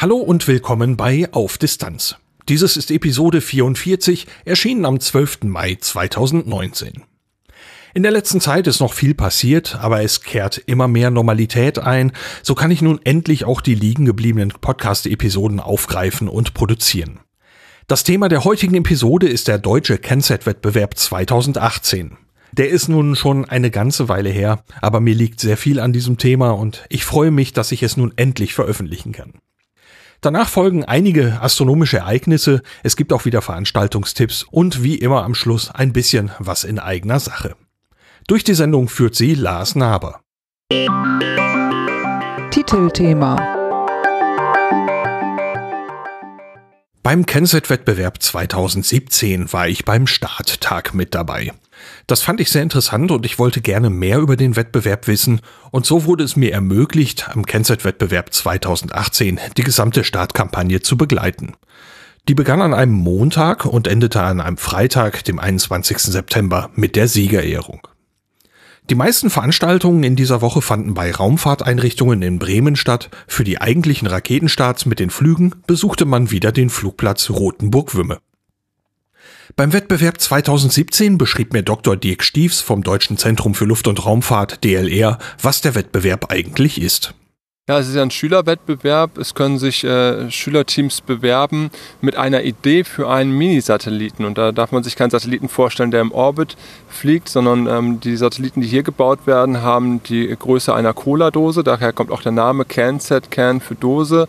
Hallo und willkommen bei Auf Distanz. Dieses ist Episode 44, erschienen am 12. Mai 2019. In der letzten Zeit ist noch viel passiert, aber es kehrt immer mehr Normalität ein, so kann ich nun endlich auch die liegen gebliebenen Podcast-Episoden aufgreifen und produzieren. Das Thema der heutigen Episode ist der deutsche Kennset-Wettbewerb 2018. Der ist nun schon eine ganze Weile her, aber mir liegt sehr viel an diesem Thema und ich freue mich, dass ich es nun endlich veröffentlichen kann. Danach folgen einige astronomische Ereignisse, es gibt auch wieder Veranstaltungstipps und wie immer am Schluss ein bisschen was in eigener Sache. Durch die Sendung führt sie Lars Naber. Titelthema Beim Kenset-Wettbewerb 2017 war ich beim Starttag mit dabei. Das fand ich sehr interessant und ich wollte gerne mehr über den Wettbewerb wissen und so wurde es mir ermöglicht, am Kenset-Wettbewerb 2018 die gesamte Startkampagne zu begleiten. Die begann an einem Montag und endete an einem Freitag, dem 21. September, mit der Siegerehrung. Die meisten Veranstaltungen in dieser Woche fanden bei Raumfahrteinrichtungen in Bremen statt. Für die eigentlichen Raketenstarts mit den Flügen besuchte man wieder den Flugplatz Rothenburg-Wümme. Beim Wettbewerb 2017 beschrieb mir Dr. Dirk Stiefs vom Deutschen Zentrum für Luft- und Raumfahrt DLR, was der Wettbewerb eigentlich ist. Ja, es ist ein Schülerwettbewerb. Es können sich äh, Schülerteams bewerben mit einer Idee für einen Mini-Satelliten. Und da darf man sich keinen Satelliten vorstellen, der im Orbit fliegt, sondern ähm, die Satelliten, die hier gebaut werden, haben die Größe einer Cola-Dose. Daher kommt auch der Name CanSat, Can für Dose.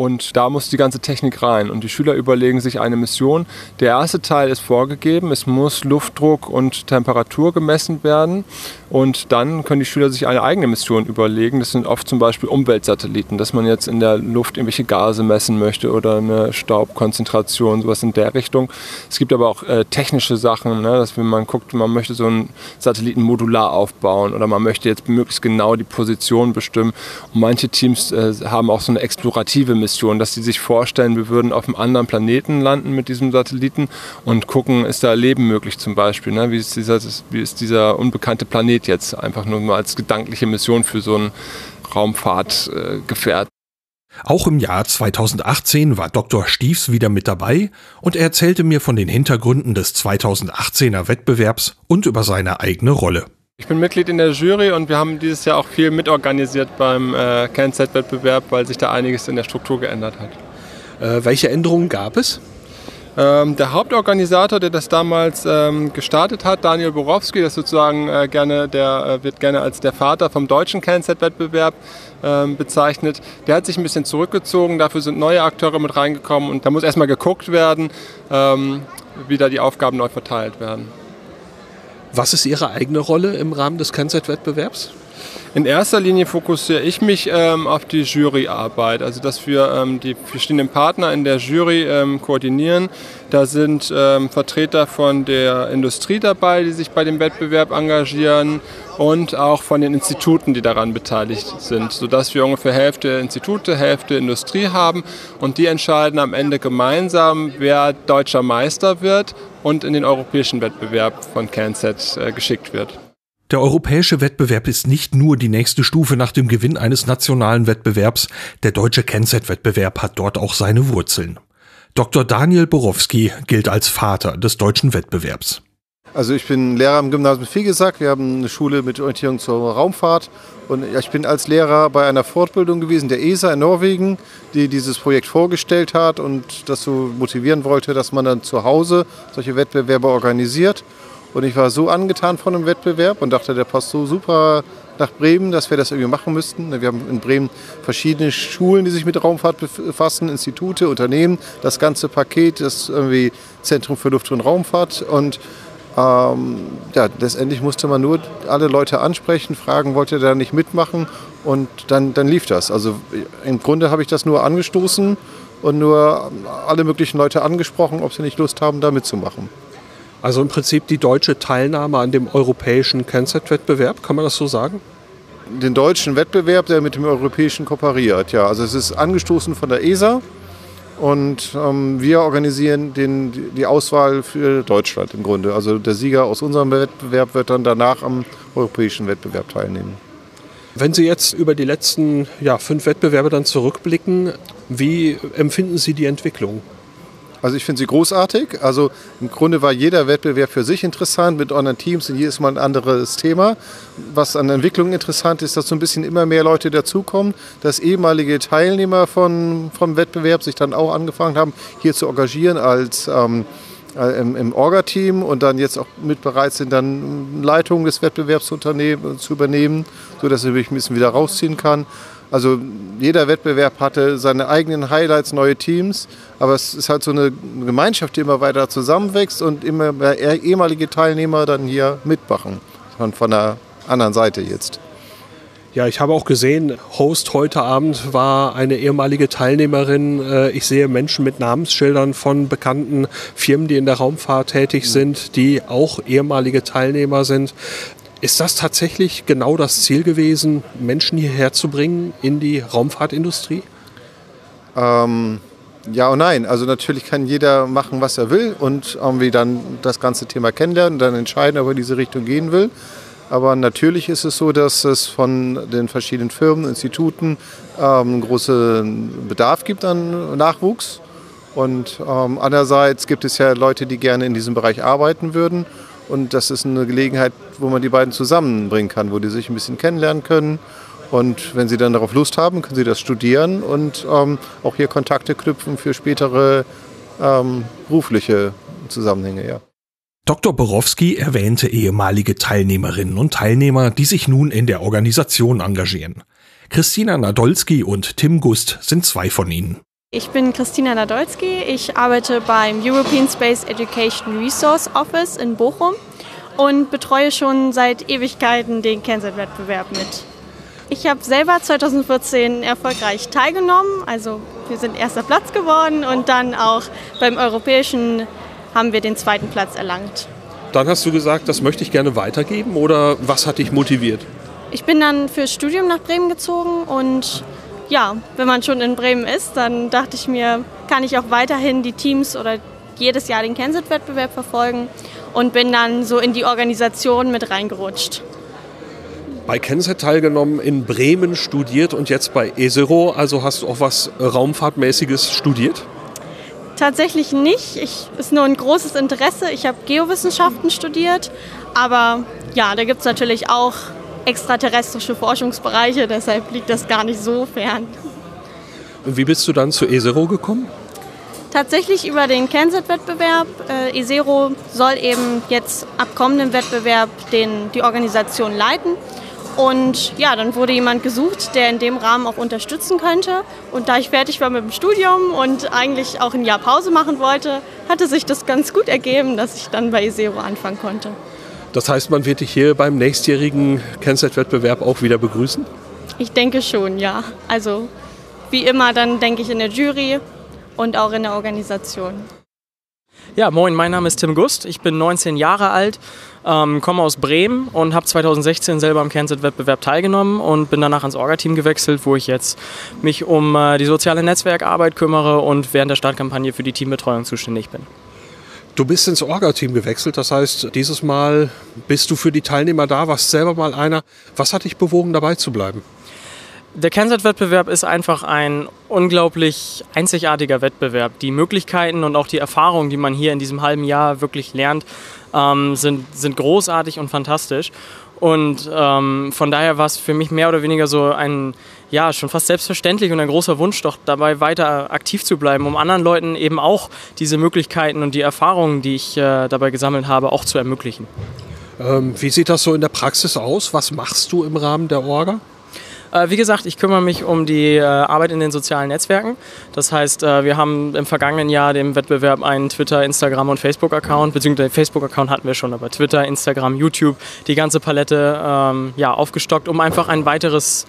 Und da muss die ganze Technik rein. Und die Schüler überlegen sich eine Mission. Der erste Teil ist vorgegeben. Es muss Luftdruck und Temperatur gemessen werden. Und dann können die Schüler sich eine eigene Mission überlegen. Das sind oft zum Beispiel Umweltsatelliten, dass man jetzt in der Luft irgendwelche Gase messen möchte oder eine Staubkonzentration, sowas in der Richtung. Es gibt aber auch äh, technische Sachen, ne, dass wenn man guckt, man möchte so einen Satelliten modular aufbauen oder man möchte jetzt möglichst genau die Position bestimmen. Und manche Teams äh, haben auch so eine explorative Mission Mission, dass sie sich vorstellen, wir würden auf einem anderen Planeten landen mit diesem Satelliten und gucken, ist da Leben möglich zum Beispiel. Ne? Wie, ist dieser, wie ist dieser unbekannte Planet jetzt? Einfach nur mal als gedankliche Mission für so ein Raumfahrtgefährt. Auch im Jahr 2018 war Dr. Stiefs wieder mit dabei und er erzählte mir von den Hintergründen des 2018er Wettbewerbs und über seine eigene Rolle. Ich bin Mitglied in der Jury und wir haben dieses Jahr auch viel mitorganisiert beim äh, CanSat-Wettbewerb, weil sich da einiges in der Struktur geändert hat. Äh, welche Änderungen gab es? Ähm, der Hauptorganisator, der das damals ähm, gestartet hat, Daniel Borowski, das sozusagen äh, gerne, der äh, wird gerne als der Vater vom deutschen CanSat-Wettbewerb ähm, bezeichnet. Der hat sich ein bisschen zurückgezogen, dafür sind neue Akteure mit reingekommen und da muss erstmal geguckt werden, ähm, wie da die Aufgaben neu verteilt werden. Was ist Ihre eigene Rolle im Rahmen des Kennzeit-Wettbewerbs? In erster Linie fokussiere ich mich ähm, auf die Juryarbeit, also dass wir ähm, die verschiedenen Partner in der Jury ähm, koordinieren. Da sind ähm, Vertreter von der Industrie dabei, die sich bei dem Wettbewerb engagieren und auch von den Instituten, die daran beteiligt sind, sodass wir ungefähr Hälfte Institute, Hälfte Industrie haben und die entscheiden am Ende gemeinsam, wer deutscher Meister wird und in den europäischen Wettbewerb von CanSat äh, geschickt wird. Der europäische Wettbewerb ist nicht nur die nächste Stufe nach dem Gewinn eines nationalen Wettbewerbs, der deutsche CanSat-Wettbewerb hat dort auch seine Wurzeln. Dr. Daniel Borowski gilt als Vater des deutschen Wettbewerbs. Also ich bin Lehrer am Gymnasium Fegesack. Wir haben eine Schule mit Orientierung zur Raumfahrt. Und ich bin als Lehrer bei einer Fortbildung gewesen, der ESA in Norwegen, die dieses Projekt vorgestellt hat und das so motivieren wollte, dass man dann zu Hause solche Wettbewerbe organisiert. Und ich war so angetan von dem Wettbewerb und dachte, der passt so super nach Bremen, dass wir das irgendwie machen müssten. Wir haben in Bremen verschiedene Schulen, die sich mit Raumfahrt befassen, Institute, Unternehmen, das ganze Paket, das irgendwie Zentrum für Luft- und Raumfahrt. Und ähm, ja, letztendlich musste man nur alle Leute ansprechen, fragen, wollte er da nicht mitmachen und dann, dann lief das. Also im Grunde habe ich das nur angestoßen und nur alle möglichen Leute angesprochen, ob sie nicht Lust haben, da mitzumachen. Also im Prinzip die deutsche Teilnahme an dem europäischen Kennzeitwettbewerb, kann man das so sagen? Den deutschen Wettbewerb, der mit dem europäischen kooperiert, ja. Also es ist angestoßen von der ESA und ähm, wir organisieren den, die Auswahl für Deutschland im Grunde. Also der Sieger aus unserem Wettbewerb wird dann danach am europäischen Wettbewerb teilnehmen. Wenn Sie jetzt über die letzten ja, fünf Wettbewerbe dann zurückblicken, wie empfinden Sie die Entwicklung? Also ich finde sie großartig. Also im Grunde war jeder Wettbewerb für sich interessant mit anderen Teams und jedes Mal ein anderes Thema. Was an Entwicklung interessant ist, dass so ein bisschen immer mehr Leute dazukommen, dass ehemalige Teilnehmer von, vom Wettbewerb sich dann auch angefangen haben, hier zu engagieren als ähm, äh, im, im Orga-Team und dann jetzt auch mit bereit sind, dann Leitung des Wettbewerbs zu, zu übernehmen, sodass ich mich ein bisschen wieder rausziehen kann. Also jeder Wettbewerb hatte seine eigenen Highlights, neue Teams, aber es ist halt so eine Gemeinschaft, die immer weiter zusammenwächst und immer mehr ehemalige Teilnehmer dann hier mitmachen, von der anderen Seite jetzt. Ja, ich habe auch gesehen, Host heute Abend war eine ehemalige Teilnehmerin. Äh, ich sehe Menschen mit Namensschildern von bekannten Firmen, die in der Raumfahrt tätig sind, die auch ehemalige Teilnehmer sind. Ist das tatsächlich genau das Ziel gewesen, Menschen hierher zu bringen in die Raumfahrtindustrie? Ähm, ja und nein. Also natürlich kann jeder machen, was er will und irgendwie dann das ganze Thema kennenlernen und dann entscheiden, ob er in diese Richtung gehen will. Aber natürlich ist es so, dass es von den verschiedenen Firmen, Instituten ähm, großen Bedarf gibt an Nachwuchs. Und ähm, andererseits gibt es ja Leute, die gerne in diesem Bereich arbeiten würden. Und das ist eine Gelegenheit, wo man die beiden zusammenbringen kann, wo die sich ein bisschen kennenlernen können. Und wenn sie dann darauf Lust haben, können sie das studieren und ähm, auch hier Kontakte knüpfen für spätere ähm, berufliche Zusammenhänge. Ja. Dr. Borowski erwähnte ehemalige Teilnehmerinnen und Teilnehmer, die sich nun in der Organisation engagieren. Christina Nadolski und Tim Gust sind zwei von ihnen. Ich bin Christina Nadolski. Ich arbeite beim European Space Education Resource Office in Bochum und betreue schon seit Ewigkeiten den Kennset-Wettbewerb mit. Ich habe selber 2014 erfolgreich teilgenommen, also wir sind erster Platz geworden und dann auch beim europäischen haben wir den zweiten Platz erlangt. Dann hast du gesagt, das möchte ich gerne weitergeben oder was hat dich motiviert? Ich bin dann fürs Studium nach Bremen gezogen und ja, wenn man schon in Bremen ist, dann dachte ich mir, kann ich auch weiterhin die Teams oder jedes Jahr den Kensit-Wettbewerb verfolgen und bin dann so in die Organisation mit reingerutscht. Bei Kenset teilgenommen, in Bremen studiert und jetzt bei ESERO, also hast du auch was Raumfahrtmäßiges studiert? Tatsächlich nicht. Ich ist nur ein großes Interesse. Ich habe Geowissenschaften studiert, aber ja, da gibt es natürlich auch extraterrestrische Forschungsbereiche, deshalb liegt das gar nicht so fern. Und wie bist du dann zu ESERO gekommen? Tatsächlich über den Kennset-Wettbewerb. Äh, ESERO soll eben jetzt ab kommendem Wettbewerb den, die Organisation leiten. Und ja, dann wurde jemand gesucht, der in dem Rahmen auch unterstützen könnte. Und da ich fertig war mit dem Studium und eigentlich auch ein Jahr Pause machen wollte, hatte sich das ganz gut ergeben, dass ich dann bei ESERO anfangen konnte. Das heißt, man wird dich hier beim nächstjährigen Kennset-Wettbewerb auch wieder begrüßen? Ich denke schon, ja. Also wie immer, dann denke ich in der Jury und auch in der Organisation. Ja, moin, mein Name ist Tim Gust. Ich bin 19 Jahre alt, ähm, komme aus Bremen und habe 2016 selber am Kennset-Wettbewerb teilgenommen und bin danach ans Orga-Team gewechselt, wo ich jetzt mich um äh, die soziale Netzwerkarbeit kümmere und während der Startkampagne für die Teambetreuung zuständig bin. Du bist ins Orga-Team gewechselt, das heißt, dieses Mal bist du für die Teilnehmer da, warst selber mal einer. Was hat dich bewogen, dabei zu bleiben? Der Kennset-Wettbewerb ist einfach ein unglaublich einzigartiger Wettbewerb. Die Möglichkeiten und auch die Erfahrungen, die man hier in diesem halben Jahr wirklich lernt, ähm, sind, sind großartig und fantastisch. Und ähm, von daher war es für mich mehr oder weniger so ein, ja, schon fast selbstverständlich und ein großer Wunsch, doch dabei weiter aktiv zu bleiben, um anderen Leuten eben auch diese Möglichkeiten und die Erfahrungen, die ich äh, dabei gesammelt habe, auch zu ermöglichen. Ähm, wie sieht das so in der Praxis aus? Was machst du im Rahmen der Orga? Äh, wie gesagt, ich kümmere mich um die äh, Arbeit in den sozialen Netzwerken. Das heißt, äh, wir haben im vergangenen Jahr dem Wettbewerb einen Twitter, Instagram und Facebook-Account, beziehungsweise Facebook-Account hatten wir schon, aber Twitter, Instagram, YouTube, die ganze Palette ähm, ja, aufgestockt, um einfach ein weiteres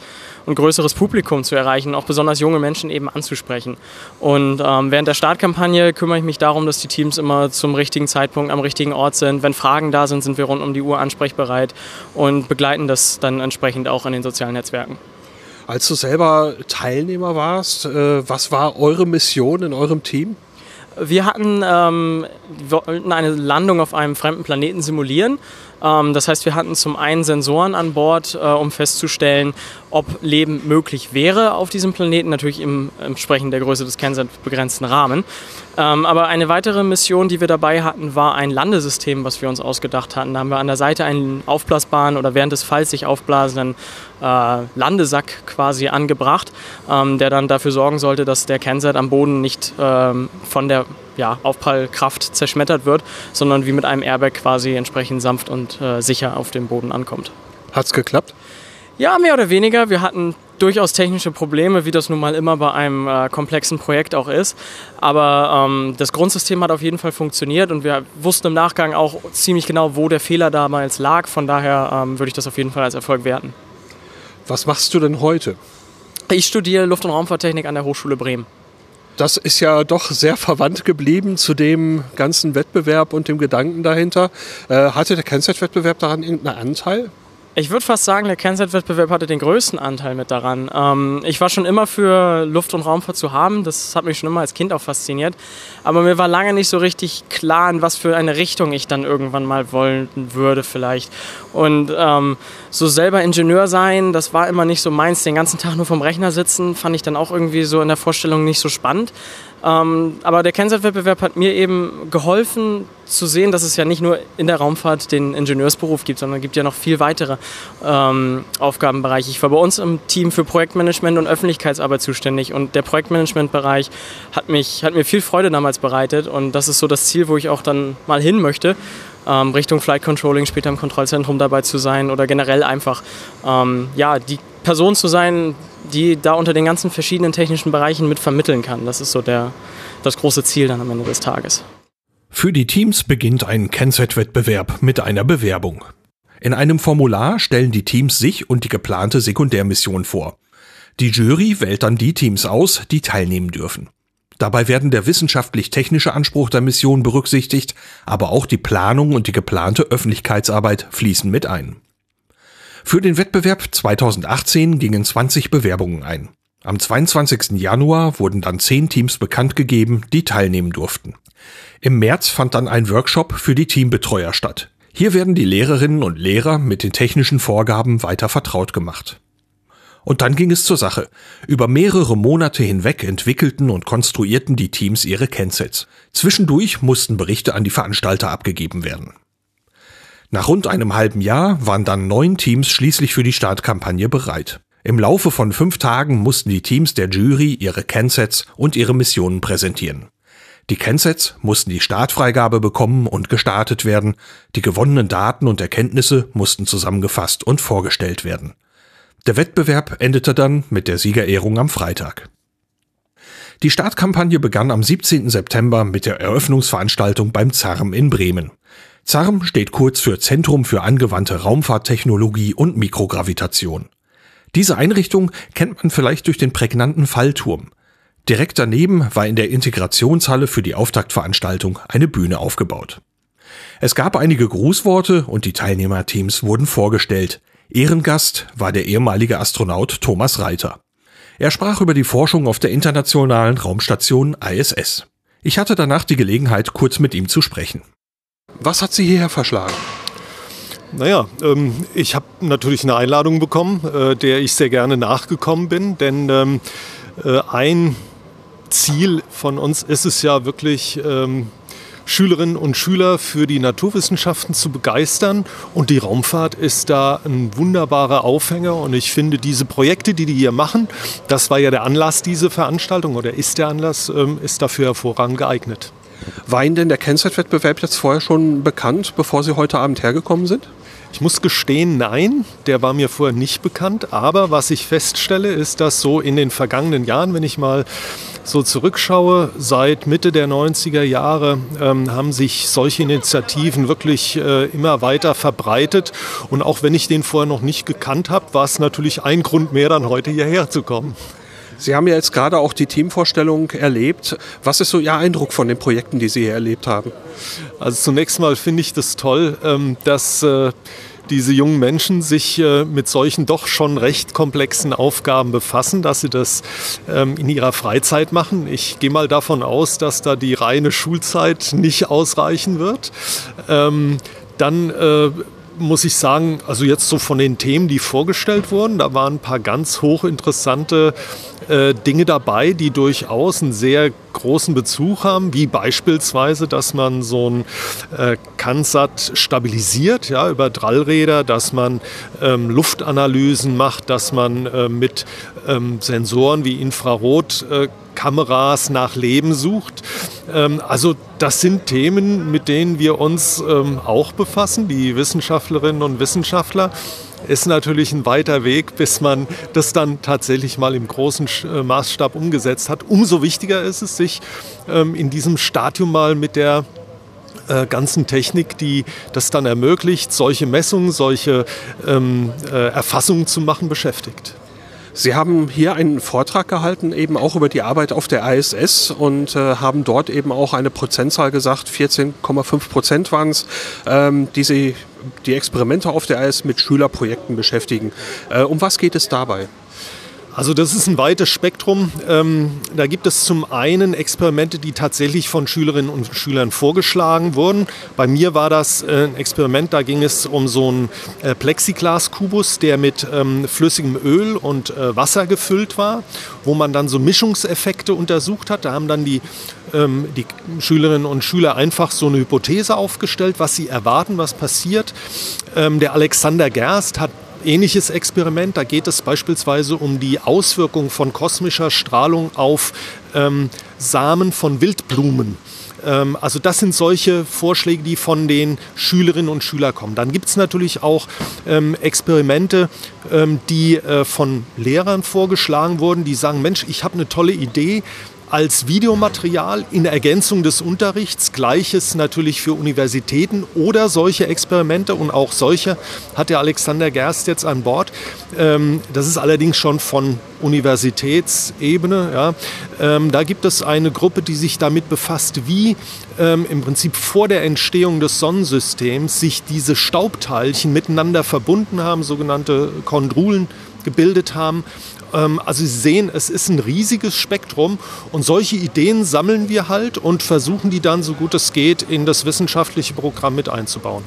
und größeres Publikum zu erreichen, auch besonders junge Menschen eben anzusprechen. Und ähm, während der Startkampagne kümmere ich mich darum, dass die Teams immer zum richtigen Zeitpunkt am richtigen Ort sind. Wenn Fragen da sind, sind wir rund um die Uhr ansprechbereit und begleiten das dann entsprechend auch in den sozialen Netzwerken. Als du selber Teilnehmer warst, äh, was war eure Mission in eurem Team? Wir hatten ähm, wollten eine Landung auf einem fremden Planeten simulieren. Ähm, das heißt, wir hatten zum einen Sensoren an Bord, äh, um festzustellen, ob Leben möglich wäre auf diesem Planeten, natürlich im entsprechend der Größe des Kernset begrenzten Rahmen. Ähm, aber eine weitere Mission, die wir dabei hatten, war ein Landesystem, was wir uns ausgedacht hatten. Da haben wir an der Seite einen aufblasbaren oder während des Falls sich aufblasenden äh, Landesack quasi angebracht, ähm, der dann dafür sorgen sollte, dass der Kernset am Boden nicht ähm, von der ja, Aufprallkraft zerschmettert wird, sondern wie mit einem Airbag quasi entsprechend sanft und äh, sicher auf dem Boden ankommt. Hat's geklappt? Ja, mehr oder weniger. Wir hatten durchaus technische Probleme, wie das nun mal immer bei einem äh, komplexen Projekt auch ist. Aber ähm, das Grundsystem hat auf jeden Fall funktioniert und wir wussten im Nachgang auch ziemlich genau, wo der Fehler damals lag. Von daher ähm, würde ich das auf jeden Fall als Erfolg werten. Was machst du denn heute? Ich studiere Luft- und Raumfahrttechnik an der Hochschule Bremen. Das ist ja doch sehr verwandt geblieben zu dem ganzen Wettbewerb und dem Gedanken dahinter. Äh, hatte der Kennzeitwettbewerb daran irgendeinen Anteil? Ich würde fast sagen, der Kennzeitwettbewerb hatte den größten Anteil mit daran. Ähm, ich war schon immer für Luft- und Raumfahrt zu haben. Das hat mich schon immer als Kind auch fasziniert. Aber mir war lange nicht so richtig klar, in was für eine Richtung ich dann irgendwann mal wollen würde vielleicht. Und ähm, so selber Ingenieur sein, das war immer nicht so meins. Den ganzen Tag nur vom Rechner sitzen, fand ich dann auch irgendwie so in der Vorstellung nicht so spannend. Ähm, aber der Kennzeitwettbewerb hat mir eben geholfen zu sehen, dass es ja nicht nur in der Raumfahrt den Ingenieursberuf gibt, sondern es gibt ja noch viel weitere ähm, Aufgabenbereiche. Ich war bei uns im Team für Projektmanagement und Öffentlichkeitsarbeit zuständig und der Projektmanagementbereich hat, hat mir viel Freude damals bereitet und das ist so das Ziel, wo ich auch dann mal hin möchte. Ähm, Richtung Flight Controlling, später im Kontrollzentrum dabei zu sein oder generell einfach ähm, ja, die Person zu sein, die da unter den ganzen verschiedenen technischen Bereichen mit vermitteln kann. Das ist so der, das große Ziel dann am Ende des Tages. Für die Teams beginnt ein Kennzeitwettbewerb mit einer Bewerbung. In einem Formular stellen die Teams sich und die geplante Sekundärmission vor. Die Jury wählt dann die Teams aus, die teilnehmen dürfen. Dabei werden der wissenschaftlich-technische Anspruch der Mission berücksichtigt, aber auch die Planung und die geplante Öffentlichkeitsarbeit fließen mit ein. Für den Wettbewerb 2018 gingen 20 Bewerbungen ein. Am 22. Januar wurden dann 10 Teams bekannt gegeben, die teilnehmen durften. Im März fand dann ein Workshop für die Teambetreuer statt. Hier werden die Lehrerinnen und Lehrer mit den technischen Vorgaben weiter vertraut gemacht. Und dann ging es zur Sache. Über mehrere Monate hinweg entwickelten und konstruierten die Teams ihre Kensets. Zwischendurch mussten Berichte an die Veranstalter abgegeben werden. Nach rund einem halben Jahr waren dann neun Teams schließlich für die Startkampagne bereit. Im Laufe von fünf Tagen mussten die Teams der Jury ihre Kensets und ihre Missionen präsentieren. Die Kensets mussten die Startfreigabe bekommen und gestartet werden, die gewonnenen Daten und Erkenntnisse mussten zusammengefasst und vorgestellt werden. Der Wettbewerb endete dann mit der Siegerehrung am Freitag. Die Startkampagne begann am 17. September mit der Eröffnungsveranstaltung beim ZARM in Bremen. ZARM steht kurz für Zentrum für angewandte Raumfahrttechnologie und Mikrogravitation. Diese Einrichtung kennt man vielleicht durch den prägnanten Fallturm. Direkt daneben war in der Integrationshalle für die Auftaktveranstaltung eine Bühne aufgebaut. Es gab einige Grußworte und die Teilnehmerteams wurden vorgestellt. Ehrengast war der ehemalige Astronaut Thomas Reiter. Er sprach über die Forschung auf der internationalen Raumstation ISS. Ich hatte danach die Gelegenheit, kurz mit ihm zu sprechen. Was hat Sie hierher verschlagen? Naja, ähm, ich habe natürlich eine Einladung bekommen, äh, der ich sehr gerne nachgekommen bin, denn ähm, äh, ein Ziel von uns ist es ja wirklich, ähm, Schülerinnen und Schüler für die Naturwissenschaften zu begeistern. Und die Raumfahrt ist da ein wunderbarer Aufhänger. Und ich finde, diese Projekte, die die hier machen, das war ja der Anlass, diese Veranstaltung oder ist der Anlass, ähm, ist dafür hervorragend geeignet. War Ihnen denn der Kennzeitwettbewerb jetzt vorher schon bekannt, bevor Sie heute Abend hergekommen sind? Ich muss gestehen, nein, der war mir vorher nicht bekannt. Aber was ich feststelle, ist, dass so in den vergangenen Jahren, wenn ich mal so zurückschaue, seit Mitte der 90er Jahre ähm, haben sich solche Initiativen wirklich äh, immer weiter verbreitet. Und auch wenn ich den vorher noch nicht gekannt habe, war es natürlich ein Grund mehr, dann heute hierher zu kommen. Sie haben ja jetzt gerade auch die Teamvorstellung erlebt. Was ist so Ihr Eindruck von den Projekten, die Sie hier erlebt haben? Also zunächst mal finde ich das toll, ähm, dass äh, diese jungen Menschen sich äh, mit solchen doch schon recht komplexen Aufgaben befassen, dass sie das ähm, in ihrer Freizeit machen. Ich gehe mal davon aus, dass da die reine Schulzeit nicht ausreichen wird. Ähm, dann äh, muss ich sagen, also jetzt so von den Themen, die vorgestellt wurden, da waren ein paar ganz hochinteressante äh, Dinge dabei, die durchaus einen sehr großen Bezug haben, wie beispielsweise, dass man so ein äh, Kansat stabilisiert ja, über Drallräder, dass man ähm, Luftanalysen macht, dass man äh, mit ähm, Sensoren wie Infrarotkameras äh, nach Leben sucht. Ähm, also das sind Themen, mit denen wir uns ähm, auch befassen, die Wissenschaftlerinnen und Wissenschaftler ist natürlich ein weiter Weg, bis man das dann tatsächlich mal im großen äh, Maßstab umgesetzt hat. Umso wichtiger ist es, sich ähm, in diesem Stadium mal mit der äh, ganzen Technik, die das dann ermöglicht, solche Messungen, solche ähm, äh, Erfassungen zu machen, beschäftigt. Sie haben hier einen Vortrag gehalten, eben auch über die Arbeit auf der ISS und äh, haben dort eben auch eine Prozentzahl gesagt, 14,5 Prozent waren es, ähm, die Sie die Experimente auf der ISS mit Schülerprojekten beschäftigen. Äh, um was geht es dabei? Also das ist ein weites Spektrum. Ähm, da gibt es zum einen Experimente, die tatsächlich von Schülerinnen und Schülern vorgeschlagen wurden. Bei mir war das äh, ein Experiment, da ging es um so einen äh, Plexiglas-Kubus, der mit ähm, flüssigem Öl und äh, Wasser gefüllt war, wo man dann so Mischungseffekte untersucht hat. Da haben dann die, ähm, die Schülerinnen und Schüler einfach so eine Hypothese aufgestellt, was sie erwarten, was passiert. Ähm, der Alexander Gerst hat ähnliches Experiment. Da geht es beispielsweise um die Auswirkung von kosmischer Strahlung auf ähm, Samen von Wildblumen. Ähm, also das sind solche Vorschläge, die von den Schülerinnen und Schülern kommen. Dann gibt es natürlich auch ähm, Experimente, ähm, die äh, von Lehrern vorgeschlagen wurden, die sagen, Mensch, ich habe eine tolle Idee, als Videomaterial in Ergänzung des Unterrichts. Gleiches natürlich für Universitäten oder solche Experimente und auch solche hat der Alexander Gerst jetzt an Bord. Ähm, das ist allerdings schon von Universitätsebene. Ja. Ähm, da gibt es eine Gruppe, die sich damit befasst, wie ähm, im Prinzip vor der Entstehung des Sonnensystems sich diese Staubteilchen miteinander verbunden haben, sogenannte Chondrulen gebildet haben also Sie sehen, es ist ein riesiges Spektrum und solche Ideen sammeln wir halt und versuchen die dann, so gut es geht, in das wissenschaftliche Programm mit einzubauen.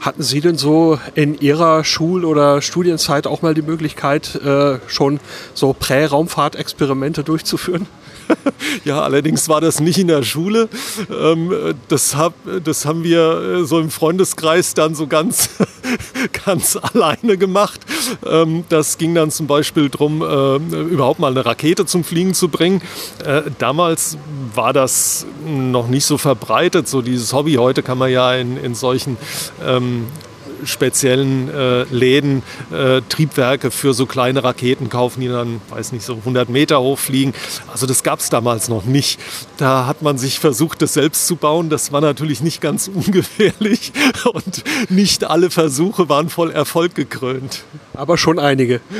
Hatten Sie denn so in Ihrer Schul- oder Studienzeit auch mal die Möglichkeit, äh, schon so Prä-Raumfahrtexperimente durchzuführen? ja, allerdings war das nicht in der Schule. Ähm, das, hab, das haben wir äh, so im Freundeskreis dann so ganz, ganz alleine gemacht. Ähm, das ging dann zum Beispiel darum, äh, überhaupt mal eine Rakete zum Fliegen zu bringen. Äh, damals war das noch nicht so verbreitet, so dieses Hobby. Heute kann man ja in, in solchen ähm, speziellen äh, Läden äh, Triebwerke für so kleine Raketen kaufen, die dann, weiß nicht, so 100 Meter hochfliegen. Also das gab es damals noch nicht. Da hat man sich versucht, das selbst zu bauen. Das war natürlich nicht ganz ungefährlich und nicht alle Versuche waren voll Erfolg gekrönt. Aber schon einige.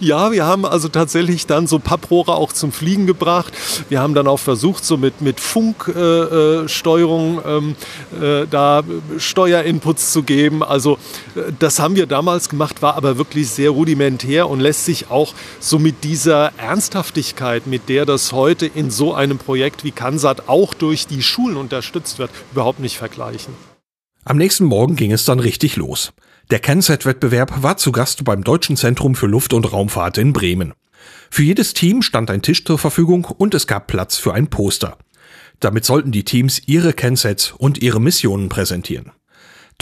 Ja, wir haben also tatsächlich dann so Papprohre auch zum Fliegen gebracht. Wir haben dann auch versucht, so mit, mit Funksteuerung äh, ähm, äh, da Steuerinputs zu geben. Also äh, das haben wir damals gemacht, war aber wirklich sehr rudimentär und lässt sich auch so mit dieser Ernsthaftigkeit, mit der das heute in so einem Projekt wie Kansat auch durch die Schulen unterstützt wird, überhaupt nicht vergleichen. Am nächsten Morgen ging es dann richtig los. Der CanSat-Wettbewerb war zu Gast beim Deutschen Zentrum für Luft- und Raumfahrt in Bremen. Für jedes Team stand ein Tisch zur Verfügung und es gab Platz für ein Poster. Damit sollten die Teams ihre CanSats und ihre Missionen präsentieren.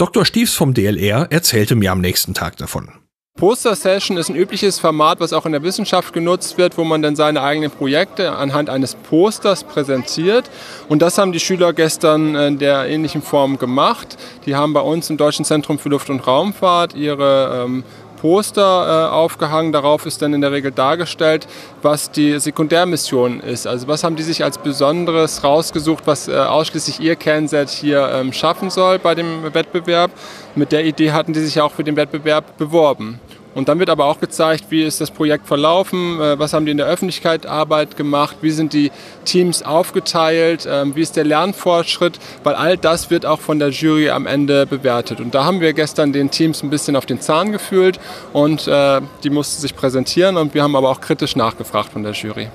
Dr. Stiefs vom DLR erzählte mir am nächsten Tag davon. Poster-Session ist ein übliches Format, was auch in der Wissenschaft genutzt wird, wo man dann seine eigenen Projekte anhand eines Posters präsentiert. Und das haben die Schüler gestern in der ähnlichen Form gemacht. Die haben bei uns im Deutschen Zentrum für Luft- und Raumfahrt ihre ähm, Poster äh, aufgehangen. Darauf ist dann in der Regel dargestellt, was die Sekundärmission ist. Also was haben die sich als Besonderes rausgesucht, was äh, ausschließlich ihr Kernset hier ähm, schaffen soll bei dem Wettbewerb. Mit der Idee hatten die sich auch für den Wettbewerb beworben. Und dann wird aber auch gezeigt, wie ist das Projekt verlaufen, äh, was haben die in der Öffentlichkeit Arbeit gemacht, wie sind die Teams aufgeteilt, ähm, wie ist der Lernfortschritt, weil all das wird auch von der Jury am Ende bewertet. Und da haben wir gestern den Teams ein bisschen auf den Zahn gefühlt und äh, die mussten sich präsentieren und wir haben aber auch kritisch nachgefragt von der Jury.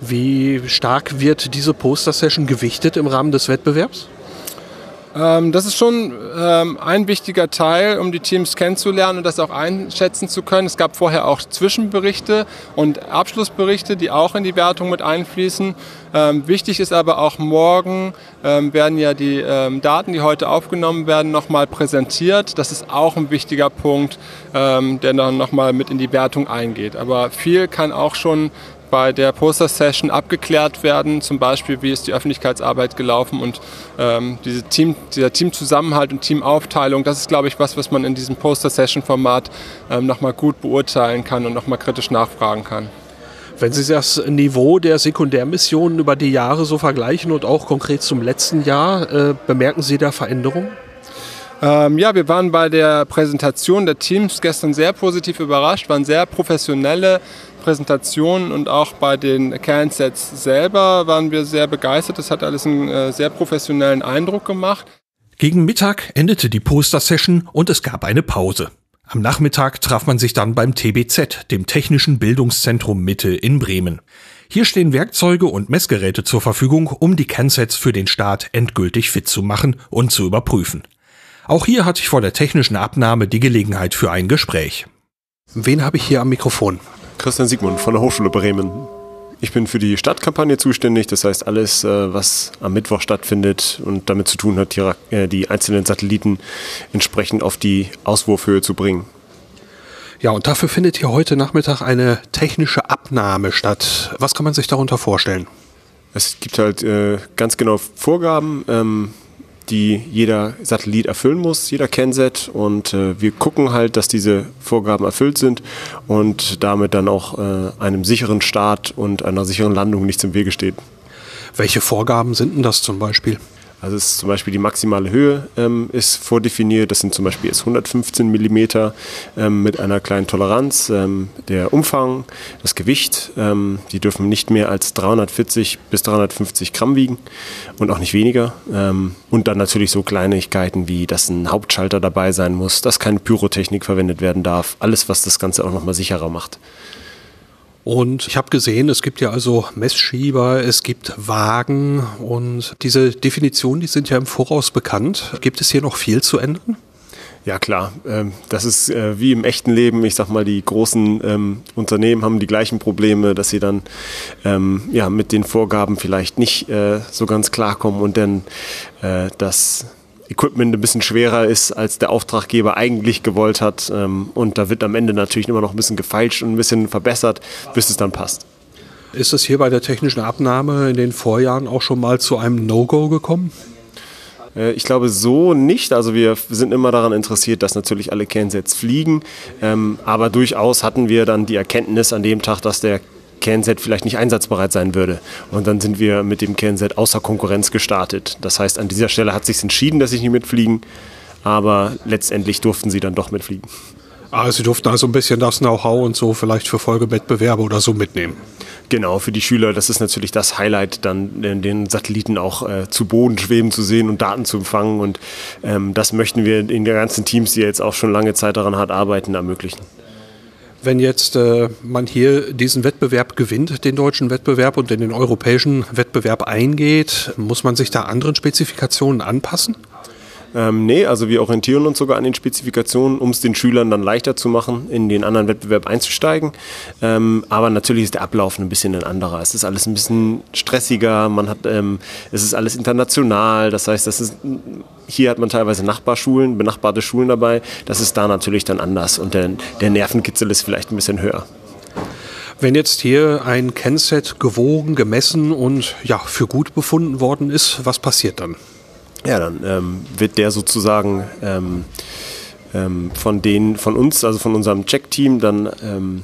Wie stark wird diese Poster-Session gewichtet im Rahmen des Wettbewerbs? Ähm, das ist schon ähm, ein wichtiger Teil, um die Teams kennenzulernen und das auch einschätzen zu können. Es gab vorher auch Zwischenberichte und Abschlussberichte, die auch in die Wertung mit einfließen. Ähm, wichtig ist aber auch morgen ähm, werden ja die ähm, Daten, die heute aufgenommen werden, nochmal präsentiert. Das ist auch ein wichtiger Punkt, ähm, der dann nochmal mit in die Wertung eingeht. Aber viel kann auch schon bei der Poster-Session abgeklärt werden, zum Beispiel wie ist die Öffentlichkeitsarbeit gelaufen und ähm, diese Team, dieser Teamzusammenhalt und Teamaufteilung, das ist, glaube ich, was, was man in diesem Poster-Session-Format ähm, nochmal gut beurteilen kann und nochmal kritisch nachfragen kann. Wenn Sie das Niveau der Sekundärmissionen über die Jahre so vergleichen und auch konkret zum letzten Jahr, äh, bemerken Sie da Veränderungen? Ähm, ja, wir waren bei der Präsentation der Teams gestern sehr positiv überrascht, waren sehr professionelle Präsentationen und auch bei den Kernsets selber waren wir sehr begeistert. Das hat alles einen äh, sehr professionellen Eindruck gemacht. Gegen Mittag endete die Poster-Session und es gab eine Pause. Am Nachmittag traf man sich dann beim TBZ, dem Technischen Bildungszentrum Mitte in Bremen. Hier stehen Werkzeuge und Messgeräte zur Verfügung, um die Kernsets für den Start endgültig fit zu machen und zu überprüfen. Auch hier hatte ich vor der technischen Abnahme die Gelegenheit für ein Gespräch. Wen habe ich hier am Mikrofon? Christian Siegmund von der Hochschule Bremen. Ich bin für die Stadtkampagne zuständig, das heißt alles, äh, was am Mittwoch stattfindet und damit zu tun hat, äh, die einzelnen Satelliten entsprechend auf die Auswurfhöhe zu bringen. Ja, und dafür findet hier heute Nachmittag eine technische Abnahme statt. Was kann man sich darunter vorstellen? Es gibt halt äh, ganz genau Vorgaben, ähm, die jeder Satellit erfüllen muss, jeder Kennset. Und äh, wir gucken halt, dass diese Vorgaben erfüllt sind und damit dann auch äh, einem sicheren Start und einer sicheren Landung nichts im Wege steht. Welche Vorgaben sind denn das zum Beispiel? Also ist zum Beispiel die maximale Höhe ähm, ist vordefiniert. Das sind zum Beispiel jetzt 115 Millimeter ähm, mit einer kleinen Toleranz. Ähm, der Umfang, das Gewicht, ähm, die dürfen nicht mehr als 340 bis 350 Gramm wiegen und auch nicht weniger. Ähm, und dann natürlich so Kleinigkeiten wie, dass ein Hauptschalter dabei sein muss, dass keine Pyrotechnik verwendet werden darf. Alles, was das Ganze auch nochmal sicherer macht. Und ich habe gesehen, es gibt ja also Messschieber, es gibt Wagen und diese Definitionen, die sind ja im Voraus bekannt. Gibt es hier noch viel zu ändern? Ja klar, ähm, das ist äh, wie im echten Leben. Ich sag mal, die großen ähm, Unternehmen haben die gleichen Probleme, dass sie dann ähm, ja, mit den Vorgaben vielleicht nicht äh, so ganz klarkommen und dann äh, das Equipment ein bisschen schwerer ist, als der Auftraggeber eigentlich gewollt hat. Ähm, und da wird am Ende natürlich immer noch ein bisschen gefeilscht und ein bisschen verbessert, bis es dann passt. Ist es hier bei der technischen Abnahme in den Vorjahren auch schon mal zu einem No-Go gekommen? Äh, ich glaube so nicht. Also wir sind immer daran interessiert, dass natürlich alle Kernsets fliegen. Ähm, aber durchaus hatten wir dann die Erkenntnis an dem Tag, dass der Kernset vielleicht nicht einsatzbereit sein würde. Und dann sind wir mit dem Kernset außer Konkurrenz gestartet. Das heißt, an dieser Stelle hat sich entschieden, dass sie nicht mitfliegen, aber letztendlich durften sie dann doch mitfliegen. Ah, sie durften also ein bisschen das Know-how und so vielleicht für Folgewettbewerbe oder so mitnehmen. Genau, für die Schüler, das ist natürlich das Highlight, dann den Satelliten auch äh, zu Boden schweben zu sehen und Daten zu empfangen. Und ähm, das möchten wir in den ganzen Teams, die jetzt auch schon lange Zeit daran hart arbeiten, ermöglichen. Wenn jetzt äh, man hier diesen Wettbewerb gewinnt, den deutschen Wettbewerb und in den europäischen Wettbewerb eingeht, muss man sich da anderen Spezifikationen anpassen? Ähm, nee, also wir orientieren uns sogar an den Spezifikationen, um es den Schülern dann leichter zu machen, in den anderen Wettbewerb einzusteigen. Ähm, aber natürlich ist der Ablauf ein bisschen ein anderer. Es ist alles ein bisschen stressiger, man hat, ähm, es ist alles international, das heißt, das ist, hier hat man teilweise Nachbarschulen, benachbarte Schulen dabei. Das ist da natürlich dann anders und der, der Nervenkitzel ist vielleicht ein bisschen höher. Wenn jetzt hier ein Kennset gewogen, gemessen und ja, für gut befunden worden ist, was passiert dann? Ja, dann ähm, wird der sozusagen ähm, ähm, von den, von uns, also von unserem Check-Team, dann ähm,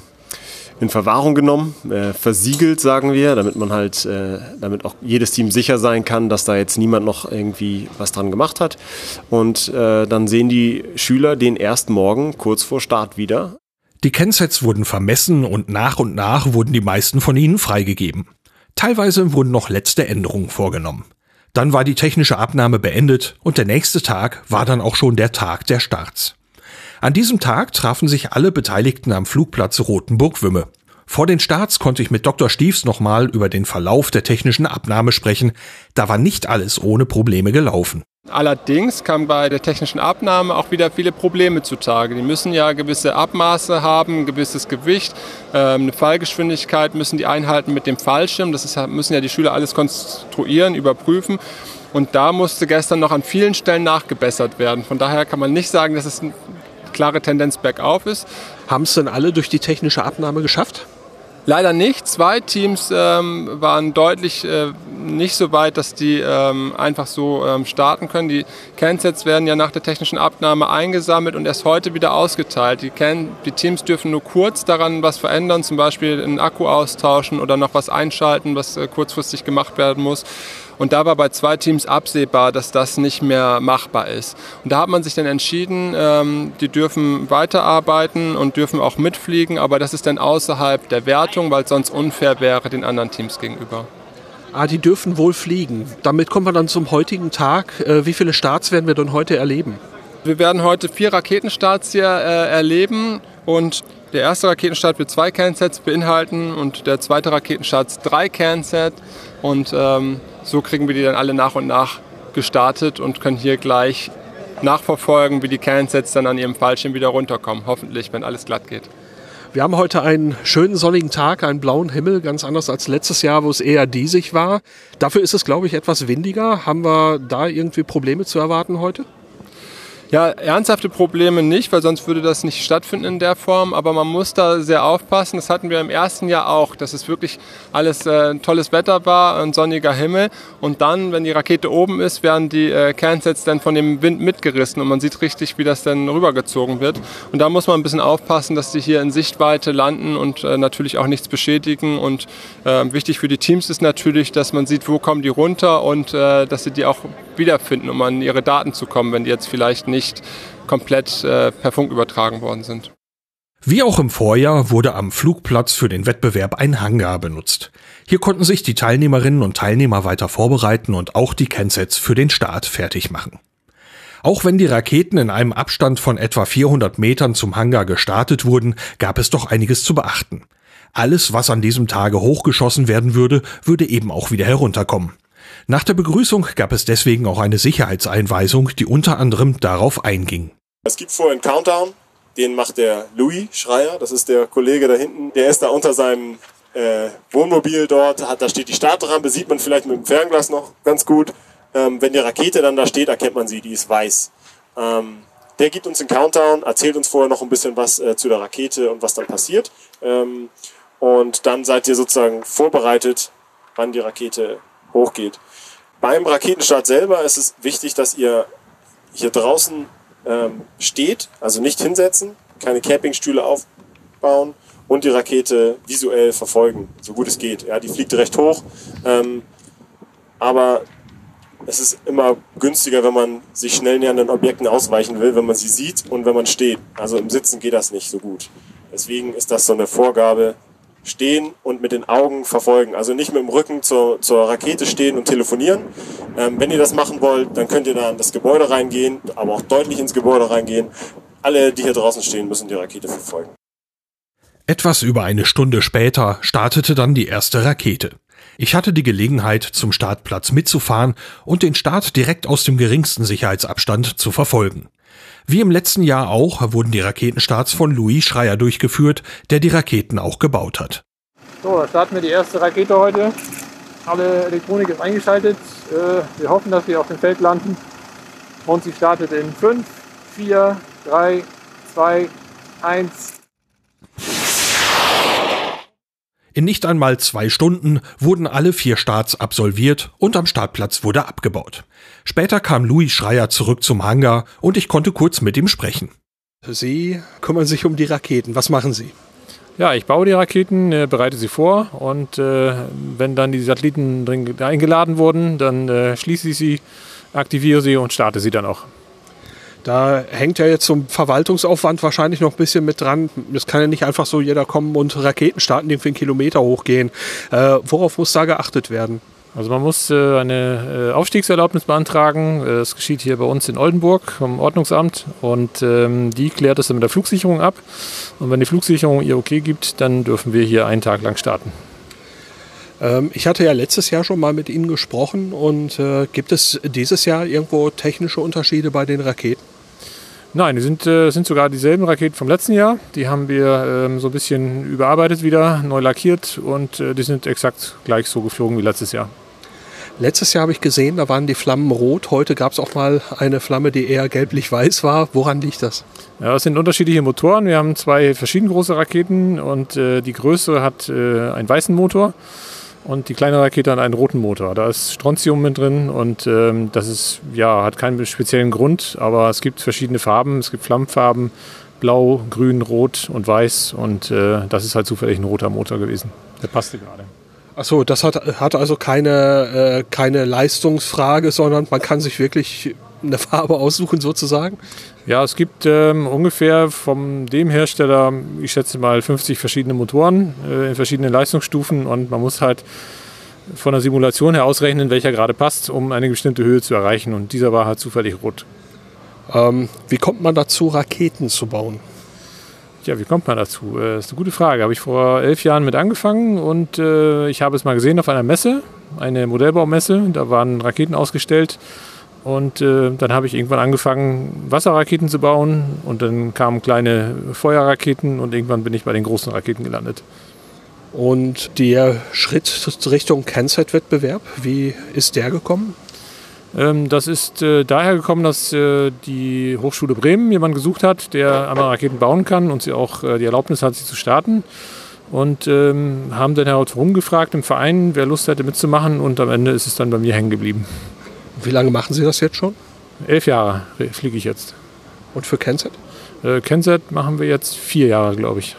in Verwahrung genommen, äh, versiegelt, sagen wir, damit man halt, äh, damit auch jedes Team sicher sein kann, dass da jetzt niemand noch irgendwie was dran gemacht hat. Und äh, dann sehen die Schüler den ersten Morgen kurz vor Start wieder. Die Kensets wurden vermessen und nach und nach wurden die meisten von ihnen freigegeben. Teilweise wurden noch letzte Änderungen vorgenommen. Dann war die technische Abnahme beendet und der nächste Tag war dann auch schon der Tag der Starts. An diesem Tag trafen sich alle Beteiligten am Flugplatz Rotenburg-Wümme. Vor den Starts konnte ich mit Dr. Stiefs nochmal über den Verlauf der technischen Abnahme sprechen. Da war nicht alles ohne Probleme gelaufen. Allerdings kamen bei der technischen Abnahme auch wieder viele Probleme zutage. Die müssen ja gewisse Abmaße haben, ein gewisses Gewicht, ähm, eine Fallgeschwindigkeit müssen die einhalten mit dem Fallschirm. Das ist, müssen ja die Schüler alles konstruieren, überprüfen. Und da musste gestern noch an vielen Stellen nachgebessert werden. Von daher kann man nicht sagen, dass es eine klare Tendenz bergauf ist. Haben es denn alle durch die technische Abnahme geschafft? Leider nicht. Zwei Teams ähm, waren deutlich äh, nicht so weit, dass die ähm, einfach so ähm, starten können. Die Cansets werden ja nach der technischen Abnahme eingesammelt und erst heute wieder ausgeteilt. Die, Can die Teams dürfen nur kurz daran was verändern, zum Beispiel einen Akku austauschen oder noch was einschalten, was äh, kurzfristig gemacht werden muss. Und da war bei zwei Teams absehbar, dass das nicht mehr machbar ist. Und da hat man sich dann entschieden, ähm, die dürfen weiterarbeiten und dürfen auch mitfliegen, aber das ist dann außerhalb der Wertung, weil es sonst unfair wäre den anderen Teams gegenüber. Ah, die dürfen wohl fliegen. Damit kommen wir dann zum heutigen Tag. Äh, wie viele Starts werden wir denn heute erleben? Wir werden heute vier Raketenstarts hier äh, erleben und der erste Raketenstart wird zwei Cansets beinhalten und der zweite Raketenstart drei Cansets und ähm, so kriegen wir die dann alle nach und nach gestartet und können hier gleich nachverfolgen, wie die Cansets dann an ihrem Fallschirm wieder runterkommen. Hoffentlich, wenn alles glatt geht. Wir haben heute einen schönen sonnigen Tag, einen blauen Himmel, ganz anders als letztes Jahr, wo es eher diesig war. Dafür ist es, glaube ich, etwas windiger. Haben wir da irgendwie Probleme zu erwarten heute? Ja, ernsthafte Probleme nicht, weil sonst würde das nicht stattfinden in der Form. Aber man muss da sehr aufpassen. Das hatten wir im ersten Jahr auch, dass es wirklich alles äh, tolles Wetter war, ein sonniger Himmel. Und dann, wenn die Rakete oben ist, werden die äh, Kernsets dann von dem Wind mitgerissen und man sieht richtig, wie das dann rübergezogen wird. Und da muss man ein bisschen aufpassen, dass die hier in Sichtweite landen und äh, natürlich auch nichts beschädigen. Und äh, wichtig für die Teams ist natürlich, dass man sieht, wo kommen die runter und äh, dass sie die auch wiederfinden, um an ihre Daten zu kommen, wenn die jetzt vielleicht nicht nicht komplett äh, per Funk übertragen worden sind. Wie auch im Vorjahr wurde am Flugplatz für den Wettbewerb ein Hangar benutzt. Hier konnten sich die Teilnehmerinnen und Teilnehmer weiter vorbereiten und auch die Kensets für den Start fertig machen. Auch wenn die Raketen in einem Abstand von etwa 400 Metern zum Hangar gestartet wurden, gab es doch einiges zu beachten. Alles, was an diesem Tage hochgeschossen werden würde, würde eben auch wieder herunterkommen. Nach der Begrüßung gab es deswegen auch eine Sicherheitseinweisung, die unter anderem darauf einging. Es gibt vorher einen Countdown, den macht der Louis Schreier, das ist der Kollege da hinten. Der ist da unter seinem äh, Wohnmobil dort, hat, da steht die Startrampe, sieht man vielleicht mit dem Fernglas noch ganz gut. Ähm, wenn die Rakete dann da steht, erkennt man sie, die ist weiß. Ähm, der gibt uns einen Countdown, erzählt uns vorher noch ein bisschen was äh, zu der Rakete und was dann passiert. Ähm, und dann seid ihr sozusagen vorbereitet, wann die Rakete hochgeht. Beim Raketenstart selber ist es wichtig, dass ihr hier draußen ähm, steht, also nicht hinsetzen, keine Campingstühle aufbauen und die Rakete visuell verfolgen, so gut es geht. Ja, die fliegt recht hoch, ähm, aber es ist immer günstiger, wenn man sich schnell nähernden Objekten ausweichen will, wenn man sie sieht und wenn man steht. Also im Sitzen geht das nicht so gut. Deswegen ist das so eine Vorgabe, stehen und mit den Augen verfolgen. Also nicht mit dem Rücken zur, zur Rakete stehen und telefonieren. Ähm, wenn ihr das machen wollt, dann könnt ihr da in das Gebäude reingehen, aber auch deutlich ins Gebäude reingehen. Alle, die hier draußen stehen, müssen die Rakete verfolgen. Etwas über eine Stunde später startete dann die erste Rakete. Ich hatte die Gelegenheit, zum Startplatz mitzufahren und den Start direkt aus dem geringsten Sicherheitsabstand zu verfolgen. Wie im letzten Jahr auch wurden die Raketenstarts von Louis Schreier durchgeführt, der die Raketen auch gebaut hat. So, da starten wir die erste Rakete heute. Alle Elektronik ist eingeschaltet. Äh, wir hoffen, dass wir auf dem Feld landen. Und sie startet in 5, 4, 3, 2, 1. In nicht einmal zwei Stunden wurden alle vier Starts absolviert und am Startplatz wurde abgebaut. Später kam Louis Schreier zurück zum Hangar und ich konnte kurz mit ihm sprechen. Sie kümmern sich um die Raketen. Was machen Sie? Ja, ich baue die Raketen, äh, bereite sie vor und äh, wenn dann die Satelliten drin eingeladen wurden, dann äh, schließe ich sie, aktiviere sie und starte sie dann auch. Da hängt ja jetzt zum Verwaltungsaufwand wahrscheinlich noch ein bisschen mit dran. Es kann ja nicht einfach so jeder kommen und Raketen starten, die für einen Kilometer hochgehen. Äh, worauf muss da geachtet werden? Also man muss äh, eine äh, Aufstiegserlaubnis beantragen. Äh, das geschieht hier bei uns in Oldenburg vom Ordnungsamt und ähm, die klärt das dann mit der Flugsicherung ab. Und wenn die Flugsicherung ihr okay gibt, dann dürfen wir hier einen Tag lang starten. Ähm, ich hatte ja letztes Jahr schon mal mit Ihnen gesprochen und gibt es dieses Jahr irgendwo technische Unterschiede bei den Raketen? Nein, die sind, äh, sind sogar dieselben Raketen vom letzten Jahr. Die haben wir ähm, so ein bisschen überarbeitet wieder, neu lackiert und äh, die sind exakt gleich so geflogen wie letztes Jahr. Letztes Jahr habe ich gesehen, da waren die Flammen rot. Heute gab es auch mal eine Flamme, die eher gelblich-weiß war. Woran liegt das? Ja, es sind unterschiedliche Motoren. Wir haben zwei verschieden große Raketen und äh, die größere hat äh, einen weißen Motor und die kleine Rakete hat einen roten Motor. Da ist Strontium mit drin und ähm, das ist, ja, hat keinen speziellen Grund, aber es gibt verschiedene Farben. Es gibt Flammenfarben, blau, grün, rot und weiß und äh, das ist halt zufällig ein roter Motor gewesen. Der passte gerade. Achso, das hat, hat also keine, äh, keine Leistungsfrage, sondern man kann sich wirklich eine Farbe aussuchen sozusagen? Ja, es gibt ähm, ungefähr von dem Hersteller, ich schätze mal 50 verschiedene Motoren äh, in verschiedenen Leistungsstufen und man muss halt von der Simulation her ausrechnen, welcher gerade passt, um eine bestimmte Höhe zu erreichen und dieser war halt zufällig rot. Ähm, wie kommt man dazu, Raketen zu bauen? Ja, wie kommt man dazu? Das äh, ist eine gute Frage. Habe ich vor elf Jahren mit angefangen und äh, ich habe es mal gesehen auf einer Messe, eine Modellbaumesse. Da waren Raketen ausgestellt und äh, dann habe ich irgendwann angefangen, Wasserraketen zu bauen und dann kamen kleine Feuerraketen und irgendwann bin ich bei den großen Raketen gelandet. Und der Schritt Richtung Kennzeitwettbewerb, wie ist der gekommen? Ähm, das ist äh, daher gekommen, dass äh, die Hochschule Bremen jemanden gesucht hat, der einmal Raketen bauen kann und sie auch äh, die Erlaubnis hat, sie zu starten. Und ähm, haben dann herumgefragt im Verein, wer Lust hätte mitzumachen und am Ende ist es dann bei mir hängen geblieben. Wie lange machen Sie das jetzt schon? Elf Jahre fliege ich jetzt. Und für Kennset? Äh, Kennset machen wir jetzt vier Jahre, glaube ich.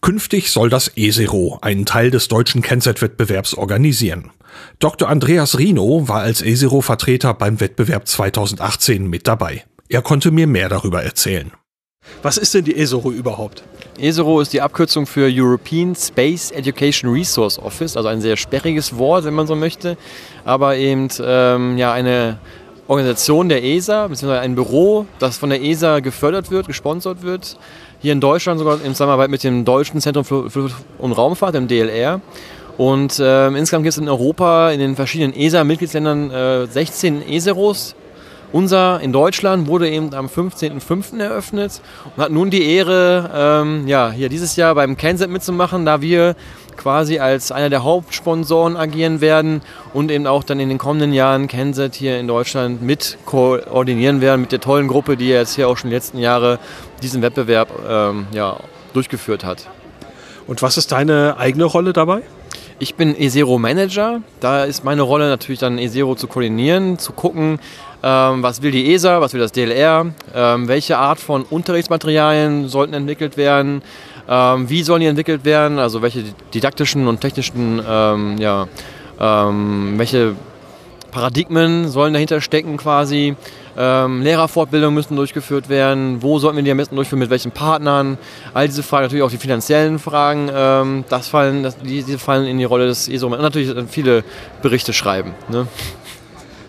Künftig soll das ESERO einen Teil des deutschen Kennset-Wettbewerbs organisieren. Dr. Andreas Rino war als ESERO-Vertreter beim Wettbewerb 2018 mit dabei. Er konnte mir mehr darüber erzählen. Was ist denn die ESERO überhaupt? ESERO ist die Abkürzung für European Space Education Resource Office, also ein sehr sperriges Wort, wenn man so möchte, aber eben ähm, ja, eine Organisation der ESA, beziehungsweise ein Büro, das von der ESA gefördert wird, gesponsert wird. Hier in Deutschland sogar in Zusammenarbeit mit dem Deutschen Zentrum für Luft- und Raumfahrt, dem DLR. Und äh, insgesamt gibt es in Europa in den verschiedenen ESA-Mitgliedsländern äh, 16 ESEROs, unser in Deutschland wurde eben am 15.05. eröffnet und hat nun die Ehre, ähm, ja, hier dieses Jahr beim Kennset mitzumachen, da wir quasi als einer der Hauptsponsoren agieren werden und eben auch dann in den kommenden Jahren Kennset hier in Deutschland mit koordinieren werden mit der tollen Gruppe, die jetzt hier auch schon die letzten Jahre diesen Wettbewerb ähm, ja, durchgeführt hat. Und was ist deine eigene Rolle dabei? Ich bin Esero Manager. Da ist meine Rolle natürlich dann Esero zu koordinieren, zu gucken, ähm, was will die ESA, was will das DLR, ähm, welche Art von Unterrichtsmaterialien sollten entwickelt werden, ähm, wie sollen die entwickelt werden, also welche didaktischen und technischen, ähm, ja, ähm, welche Paradigmen sollen dahinter stecken quasi. Ähm, Lehrerfortbildungen müssen durchgeführt werden. Wo sollten wir die am besten durchführen? Mit welchen Partnern? All diese Fragen, natürlich auch die finanziellen Fragen, ähm, das fallen, das, die, die, fallen in die Rolle des ESO. Und natürlich viele Berichte schreiben. Ne?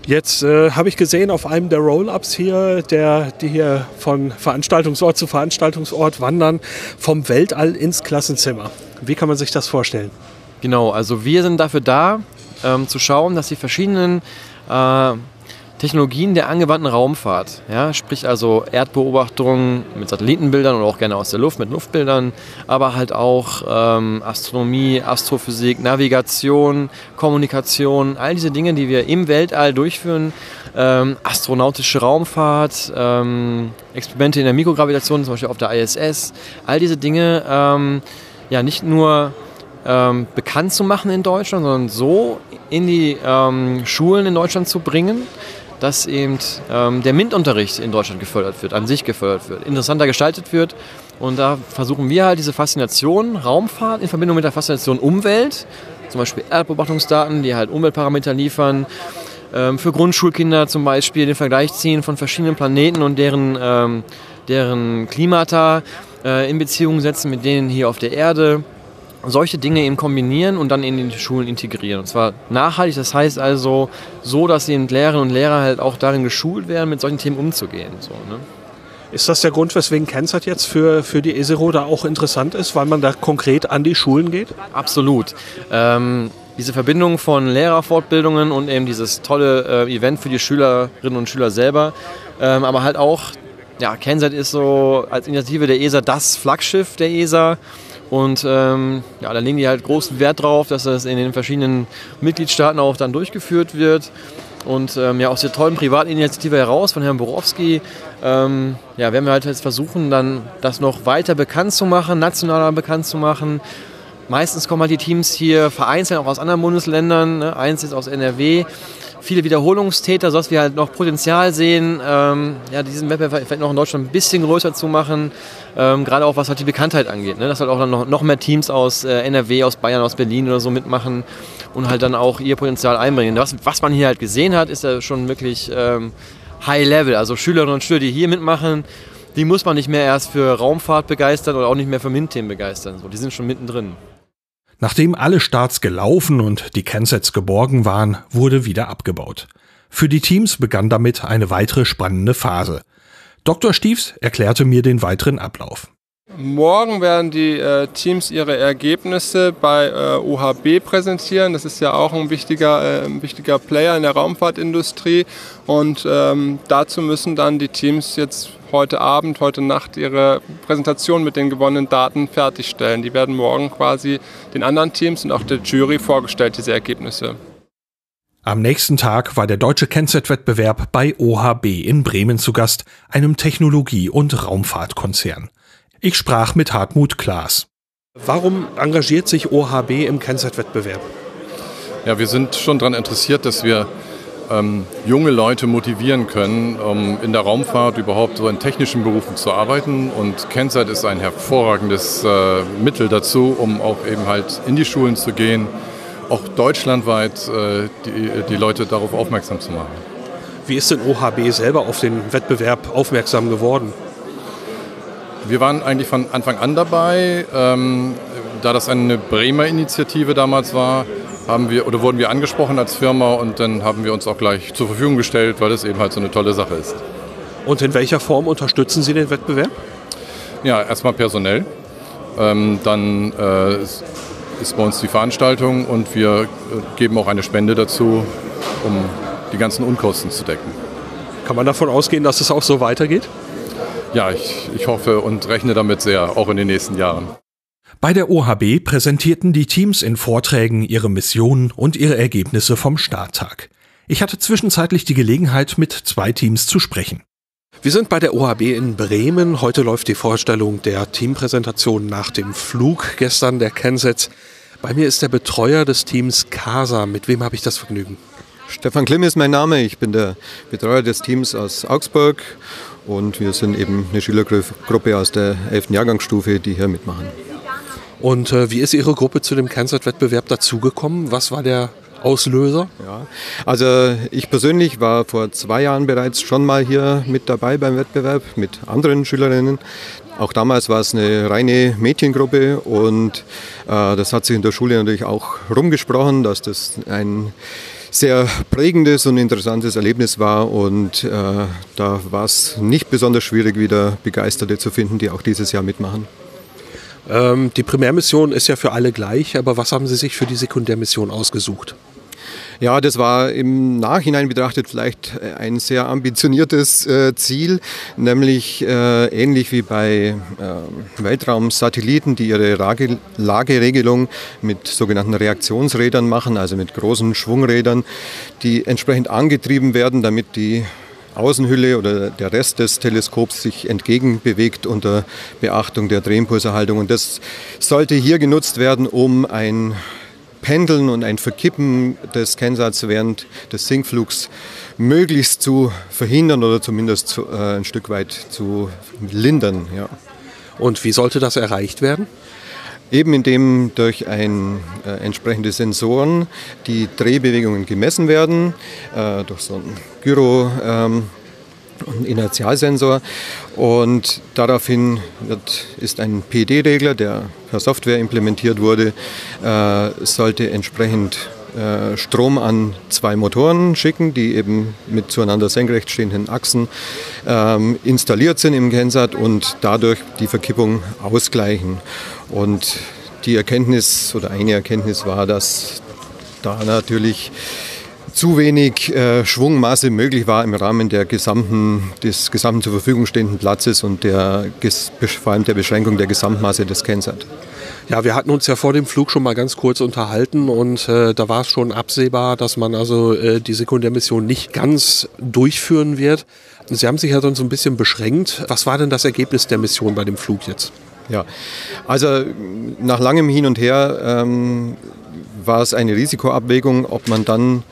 Jetzt äh, habe ich gesehen auf einem der Roll-Ups hier, der, die hier von Veranstaltungsort zu Veranstaltungsort wandern, vom Weltall ins Klassenzimmer. Wie kann man sich das vorstellen? Genau, also wir sind dafür da, ähm, zu schauen, dass die verschiedenen äh, Technologien der angewandten Raumfahrt, ja, sprich also Erdbeobachtung mit Satellitenbildern oder auch gerne aus der Luft mit Luftbildern, aber halt auch ähm, Astronomie, Astrophysik, Navigation, Kommunikation, all diese Dinge, die wir im Weltall durchführen, ähm, astronautische Raumfahrt, ähm, Experimente in der Mikrogravitation, zum Beispiel auf der ISS, all diese Dinge ähm, ja nicht nur ähm, bekannt zu machen in Deutschland, sondern so in die ähm, Schulen in Deutschland zu bringen, dass eben ähm, der MINT-Unterricht in Deutschland gefördert wird, an sich gefördert wird, interessanter gestaltet wird. Und da versuchen wir halt diese Faszination Raumfahrt in Verbindung mit der Faszination Umwelt, zum Beispiel Erdbeobachtungsdaten, die halt Umweltparameter liefern, ähm, für Grundschulkinder zum Beispiel den Vergleich ziehen von verschiedenen Planeten und deren, ähm, deren Klimata äh, in Beziehung setzen mit denen hier auf der Erde solche Dinge eben kombinieren und dann in die Schulen integrieren. Und zwar nachhaltig, das heißt also so, dass eben Lehrerinnen und Lehrer halt auch darin geschult werden, mit solchen Themen umzugehen. So, ne? Ist das der Grund, weswegen Kenzert jetzt für, für die ESERO da auch interessant ist, weil man da konkret an die Schulen geht? Absolut. Ähm, diese Verbindung von Lehrerfortbildungen und eben dieses tolle äh, Event für die Schülerinnen und Schüler selber, ähm, aber halt auch, ja, Kensat ist so als Initiative der ESA das Flaggschiff der ESA und ähm, ja, da legen die halt großen Wert drauf, dass das in den verschiedenen Mitgliedstaaten auch dann durchgeführt wird. Und ähm, ja, aus der tollen Privatinitiative heraus von Herrn Borowski ähm, ja, werden wir halt jetzt versuchen, dann das noch weiter bekannt zu machen, nationaler bekannt zu machen. Meistens kommen halt die Teams hier vereinzelt auch aus anderen Bundesländern. Ne? Eins ist aus NRW viele Wiederholungstäter, sodass wir halt noch Potenzial sehen, ähm, ja, diesen Wettbewerb vielleicht noch in Deutschland ein bisschen größer zu machen, ähm, gerade auch was halt die Bekanntheit angeht. Ne? Dass halt auch dann noch, noch mehr Teams aus äh, NRW, aus Bayern, aus Berlin oder so mitmachen und halt dann auch ihr Potenzial einbringen. Was, was man hier halt gesehen hat, ist ja schon wirklich ähm, High Level. Also Schülerinnen und Schüler, die hier mitmachen, die muss man nicht mehr erst für Raumfahrt begeistern oder auch nicht mehr für MINT-Themen begeistern. So, die sind schon mittendrin. Nachdem alle Starts gelaufen und die Kensets geborgen waren, wurde wieder abgebaut. Für die Teams begann damit eine weitere spannende Phase. Dr. Stiefs erklärte mir den weiteren Ablauf. Morgen werden die äh, Teams ihre Ergebnisse bei äh, OHB präsentieren. Das ist ja auch ein wichtiger, äh, ein wichtiger Player in der Raumfahrtindustrie. Und ähm, dazu müssen dann die Teams jetzt heute Abend, heute Nacht ihre Präsentation mit den gewonnenen Daten fertigstellen. Die werden morgen quasi den anderen Teams und auch der Jury vorgestellt, diese Ergebnisse. Am nächsten Tag war der deutsche Kennzeitwettbewerb bei OHB in Bremen zu Gast, einem Technologie- und Raumfahrtkonzern. Ich sprach mit Hartmut Klaas. Warum engagiert sich OHB im Kennzeitwettbewerb? Ja, wir sind schon daran interessiert, dass wir ähm, junge Leute motivieren können, um in der Raumfahrt überhaupt so in technischen Berufen zu arbeiten. Und Kensat ist ein hervorragendes äh, Mittel dazu, um auch eben halt in die Schulen zu gehen, auch deutschlandweit äh, die, die Leute darauf aufmerksam zu machen. Wie ist denn OHB selber auf den Wettbewerb aufmerksam geworden? Wir waren eigentlich von Anfang an dabei. Ähm, da das eine Bremer Initiative damals war, haben wir oder wurden wir angesprochen als Firma und dann haben wir uns auch gleich zur Verfügung gestellt, weil es eben halt so eine tolle Sache ist. Und in welcher Form unterstützen Sie den Wettbewerb? Ja, erstmal personell. Ähm, dann äh, ist bei uns die Veranstaltung und wir äh, geben auch eine Spende dazu, um die ganzen Unkosten zu decken. Kann man davon ausgehen, dass es auch so weitergeht? Ja, ich, ich hoffe und rechne damit sehr, auch in den nächsten Jahren. Bei der OHB präsentierten die Teams in Vorträgen ihre Missionen und ihre Ergebnisse vom Starttag. Ich hatte zwischenzeitlich die Gelegenheit, mit zwei Teams zu sprechen. Wir sind bei der OHB in Bremen. Heute läuft die Vorstellung der Teampräsentation nach dem Flug gestern der Kensets. Bei mir ist der Betreuer des Teams CASA. Mit wem habe ich das Vergnügen? Stefan Klimm ist mein Name. Ich bin der Betreuer des Teams aus Augsburg und wir sind eben eine Schülergruppe aus der 11. Jahrgangsstufe, die hier mitmachen. Und äh, wie ist Ihre Gruppe zu dem Kennzeit-Wettbewerb dazugekommen? Was war der Auslöser? Ja, also ich persönlich war vor zwei Jahren bereits schon mal hier mit dabei beim Wettbewerb mit anderen Schülerinnen. Auch damals war es eine reine Mädchengruppe und äh, das hat sich in der Schule natürlich auch rumgesprochen, dass das ein sehr prägendes und interessantes Erlebnis war und äh, da war es nicht besonders schwierig, wieder Begeisterte zu finden, die auch dieses Jahr mitmachen. Ähm, die Primärmission ist ja für alle gleich, aber was haben Sie sich für die Sekundärmission ausgesucht? Ja, das war im Nachhinein betrachtet vielleicht ein sehr ambitioniertes äh, Ziel, nämlich äh, ähnlich wie bei äh, Weltraumsatelliten, die ihre Lage Lageregelung mit sogenannten Reaktionsrädern machen, also mit großen Schwungrädern, die entsprechend angetrieben werden, damit die Außenhülle oder der Rest des Teleskops sich entgegenbewegt unter Beachtung der Drehimpulserhaltung. Und das sollte hier genutzt werden, um ein Pendeln und ein Verkippen des Kennsatz während des Sinkflugs möglichst zu verhindern oder zumindest zu, äh, ein Stück weit zu lindern. Ja. Und wie sollte das erreicht werden? Eben indem durch ein, äh, entsprechende Sensoren die Drehbewegungen gemessen werden, äh, durch so ein Gyro. Ähm, Inertialsensor und daraufhin wird, ist ein PD-Regler, der per Software implementiert wurde, äh, sollte entsprechend äh, Strom an zwei Motoren schicken, die eben mit zueinander senkrecht stehenden Achsen ähm, installiert sind im Gensat und dadurch die Verkippung ausgleichen. Und die Erkenntnis oder eine Erkenntnis war, dass da natürlich zu wenig äh, Schwungmasse möglich war im Rahmen der gesamten, des gesamten zur Verfügung stehenden Platzes und der, vor allem der Beschränkung der Gesamtmasse des Kensat. Ja, wir hatten uns ja vor dem Flug schon mal ganz kurz unterhalten und äh, da war es schon absehbar, dass man also äh, die Sekundärmission nicht ganz durchführen wird. Sie haben sich ja dann so ein bisschen beschränkt. Was war denn das Ergebnis der Mission bei dem Flug jetzt? Ja, also nach langem Hin und Her ähm, war es eine Risikoabwägung, ob man dann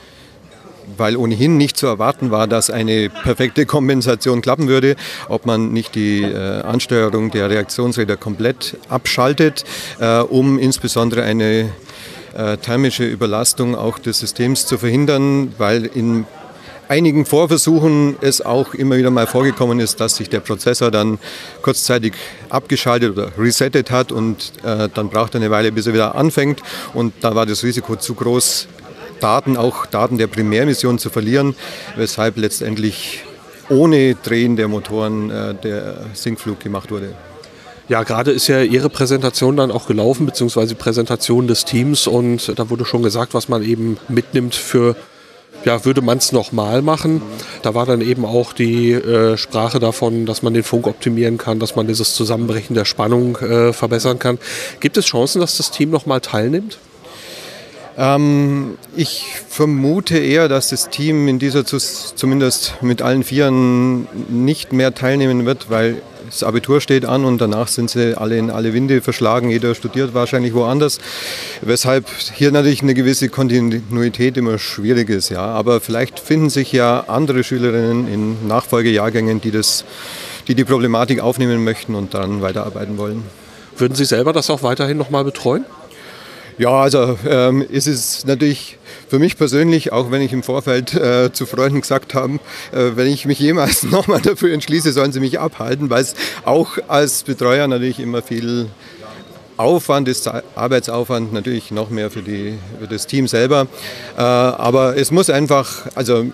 weil ohnehin nicht zu erwarten war, dass eine perfekte Kompensation klappen würde, ob man nicht die äh, Ansteuerung der Reaktionsräder komplett abschaltet, äh, um insbesondere eine äh, thermische Überlastung auch des Systems zu verhindern, weil in einigen Vorversuchen es auch immer wieder mal vorgekommen ist, dass sich der Prozessor dann kurzzeitig abgeschaltet oder resettet hat und äh, dann braucht er eine Weile, bis er wieder anfängt. Und da war das Risiko zu groß, Daten, auch Daten der Primärmission zu verlieren, weshalb letztendlich ohne Drehen der Motoren äh, der Sinkflug gemacht wurde. Ja, gerade ist ja Ihre Präsentation dann auch gelaufen, beziehungsweise die Präsentation des Teams und da wurde schon gesagt, was man eben mitnimmt für ja, würde man es nochmal machen. Da war dann eben auch die äh, Sprache davon, dass man den Funk optimieren kann, dass man dieses Zusammenbrechen der Spannung äh, verbessern kann. Gibt es Chancen, dass das Team nochmal teilnimmt? Ähm, ich vermute eher, dass das Team in dieser zumindest mit allen Vieren nicht mehr teilnehmen wird, weil das Abitur steht an und danach sind sie alle in alle Winde verschlagen. Jeder studiert wahrscheinlich woanders, weshalb hier natürlich eine gewisse Kontinuität immer schwierig ist. Ja. Aber vielleicht finden sich ja andere Schülerinnen in Nachfolgejahrgängen, die, das, die die Problematik aufnehmen möchten und daran weiterarbeiten wollen. Würden Sie selber das auch weiterhin noch mal betreuen? Ja, also ähm, ist es natürlich für mich persönlich, auch wenn ich im Vorfeld äh, zu Freunden gesagt habe, äh, wenn ich mich jemals nochmal dafür entschließe, sollen sie mich abhalten, weil es auch als Betreuer natürlich immer viel Aufwand ist, Arbeitsaufwand natürlich noch mehr für, die, für das Team selber. Äh, aber es muss einfach, also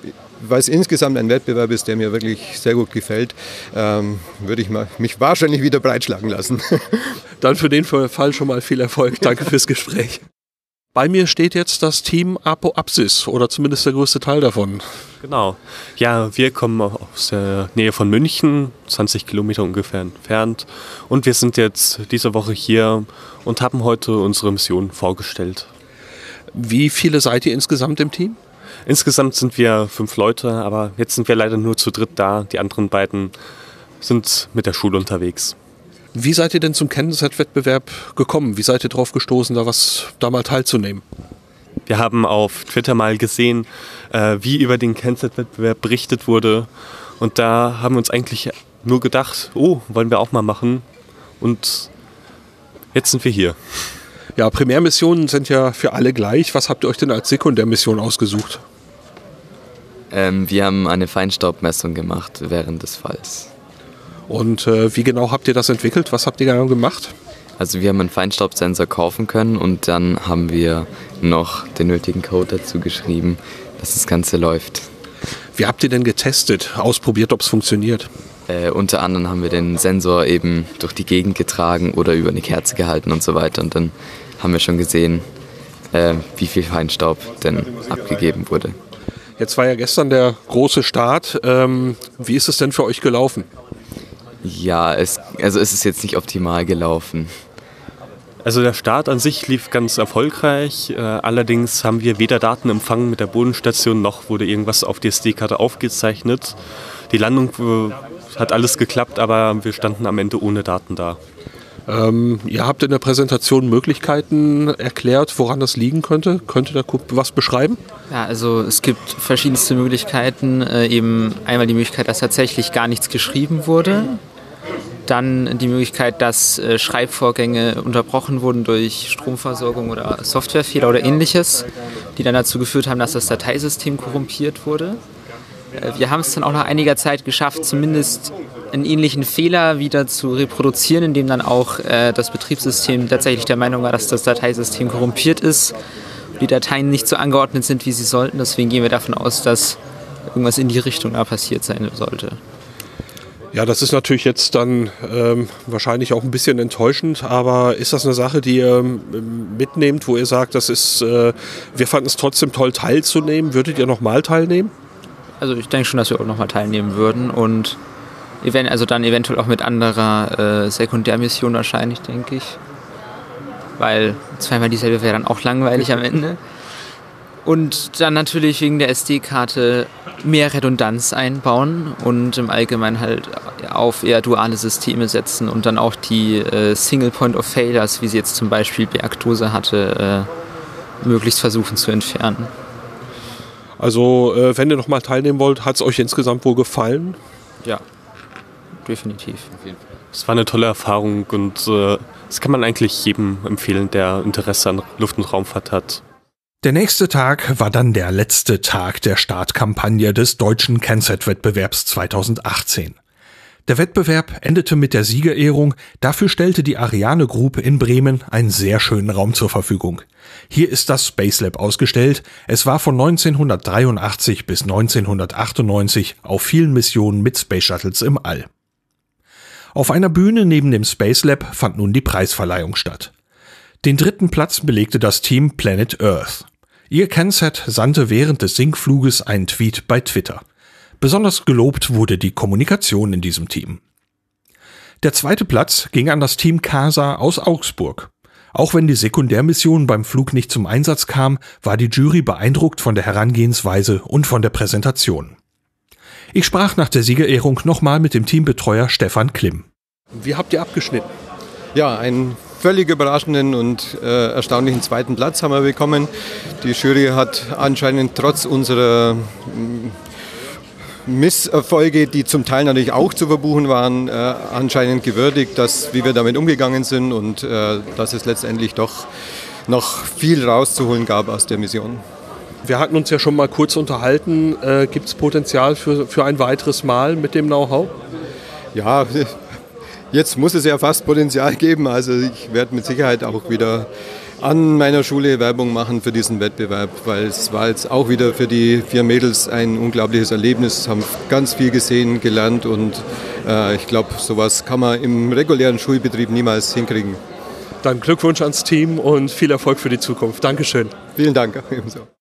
weil es insgesamt ein Wettbewerb ist, der mir wirklich sehr gut gefällt, ähm, würde ich mich wahrscheinlich wieder breitschlagen lassen. Dann für den Fall schon mal viel Erfolg. Danke fürs Gespräch. Bei mir steht jetzt das Team Apo Apsis oder zumindest der größte Teil davon. Genau. Ja, wir kommen aus der Nähe von München, 20 Kilometer ungefähr entfernt. Und wir sind jetzt diese Woche hier und haben heute unsere Mission vorgestellt. Wie viele seid ihr insgesamt im Team? Insgesamt sind wir fünf Leute, aber jetzt sind wir leider nur zu dritt da. Die anderen beiden sind mit der Schule unterwegs. Wie seid ihr denn zum Kenntniswettbewerb gekommen? Wie seid ihr darauf gestoßen, da was da mal teilzunehmen? Wir haben auf Twitter mal gesehen, äh, wie über den Kenntniswettbewerb berichtet wurde. Und da haben wir uns eigentlich nur gedacht, oh, wollen wir auch mal machen. Und jetzt sind wir hier. Ja, Primärmissionen sind ja für alle gleich. Was habt ihr euch denn als Sekundärmission ausgesucht? Ähm, wir haben eine Feinstaubmessung gemacht während des Falls. Und äh, wie genau habt ihr das entwickelt? Was habt ihr genau gemacht? Also wir haben einen Feinstaubsensor kaufen können und dann haben wir noch den nötigen Code dazu geschrieben, dass das Ganze läuft. Wie habt ihr denn getestet, ausprobiert, ob es funktioniert? Äh, unter anderem haben wir den Sensor eben durch die Gegend getragen oder über eine Kerze gehalten und so weiter. Und dann haben wir schon gesehen, äh, wie viel Feinstaub denn abgegeben wurde. Jetzt war ja gestern der große Start. Ähm, wie ist es denn für euch gelaufen? Ja, es, also es ist jetzt nicht optimal gelaufen. Also der Start an sich lief ganz erfolgreich. Äh, allerdings haben wir weder Daten empfangen mit der Bodenstation noch wurde irgendwas auf die SD-Karte aufgezeichnet. Die Landung äh, hat alles geklappt, aber wir standen am Ende ohne Daten da. Ähm, ihr habt in der Präsentation Möglichkeiten erklärt, woran das liegen könnte. Könnt ihr da was beschreiben? Ja, also es gibt verschiedenste Möglichkeiten. Äh, eben einmal die Möglichkeit, dass tatsächlich gar nichts geschrieben wurde. Dann die Möglichkeit, dass äh, Schreibvorgänge unterbrochen wurden durch Stromversorgung oder Softwarefehler oder ähnliches, die dann dazu geführt haben, dass das Dateisystem korrumpiert wurde. Äh, wir haben es dann auch nach einiger Zeit geschafft, zumindest einen ähnlichen Fehler wieder zu reproduzieren, indem dann auch äh, das Betriebssystem tatsächlich der Meinung war, dass das Dateisystem korrumpiert ist und die Dateien nicht so angeordnet sind, wie sie sollten. Deswegen gehen wir davon aus, dass irgendwas in die Richtung da passiert sein sollte. Ja, das ist natürlich jetzt dann ähm, wahrscheinlich auch ein bisschen enttäuschend, aber ist das eine Sache, die ihr ähm, mitnehmt, wo ihr sagt, das ist, äh, wir fanden es trotzdem toll teilzunehmen? Würdet ihr nochmal teilnehmen? Also ich denke schon, dass wir auch nochmal teilnehmen würden und also dann eventuell auch mit anderer äh, Sekundärmission wahrscheinlich, denke ich. Weil zweimal dieselbe wäre dann auch langweilig am Ende. Und dann natürlich wegen der SD-Karte mehr Redundanz einbauen und im Allgemeinen halt auf eher duale Systeme setzen und dann auch die äh, Single Point of Failures, wie sie jetzt zum Beispiel Bergdose hatte, äh, möglichst versuchen zu entfernen. Also, äh, wenn ihr nochmal teilnehmen wollt, hat es euch insgesamt wohl gefallen? Ja, definitiv. Es war eine tolle Erfahrung und äh, das kann man eigentlich jedem empfehlen, der Interesse an Luft- und Raumfahrt hat. Der nächste Tag war dann der letzte Tag der Startkampagne des deutschen Kennset-Wettbewerbs 2018. Der Wettbewerb endete mit der Siegerehrung, dafür stellte die Ariane Group in Bremen einen sehr schönen Raum zur Verfügung. Hier ist das Space Lab ausgestellt. Es war von 1983 bis 1998 auf vielen Missionen mit Space Shuttles im All. Auf einer Bühne neben dem Space Lab fand nun die Preisverleihung statt. Den dritten Platz belegte das Team Planet Earth. Ihr Kennset sandte während des Sinkfluges einen Tweet bei Twitter. Besonders gelobt wurde die Kommunikation in diesem Team. Der zweite Platz ging an das Team CASA aus Augsburg. Auch wenn die Sekundärmission beim Flug nicht zum Einsatz kam, war die Jury beeindruckt von der Herangehensweise und von der Präsentation. Ich sprach nach der Siegerehrung nochmal mit dem Teambetreuer Stefan Klimm. Wie habt ihr abgeschnitten? Ja, ein völlig überraschenden und äh, erstaunlichen zweiten Platz haben wir bekommen. Die Jury hat anscheinend trotz unserer mm, Misserfolge, die zum Teil natürlich auch zu verbuchen waren, äh, anscheinend gewürdigt, dass, wie wir damit umgegangen sind und äh, dass es letztendlich doch noch viel rauszuholen gab aus der Mission. Wir hatten uns ja schon mal kurz unterhalten. Äh, Gibt es Potenzial für, für ein weiteres Mal mit dem Know-how? Ja, jetzt muss es ja fast Potenzial geben. Also ich werde mit Sicherheit auch wieder an meiner Schule Werbung machen für diesen Wettbewerb, weil es war jetzt auch wieder für die vier Mädels ein unglaubliches Erlebnis, haben ganz viel gesehen, gelernt und äh, ich glaube, sowas kann man im regulären Schulbetrieb niemals hinkriegen. Dann Glückwunsch ans Team und viel Erfolg für die Zukunft. Dankeschön. Vielen Dank. Ebenso.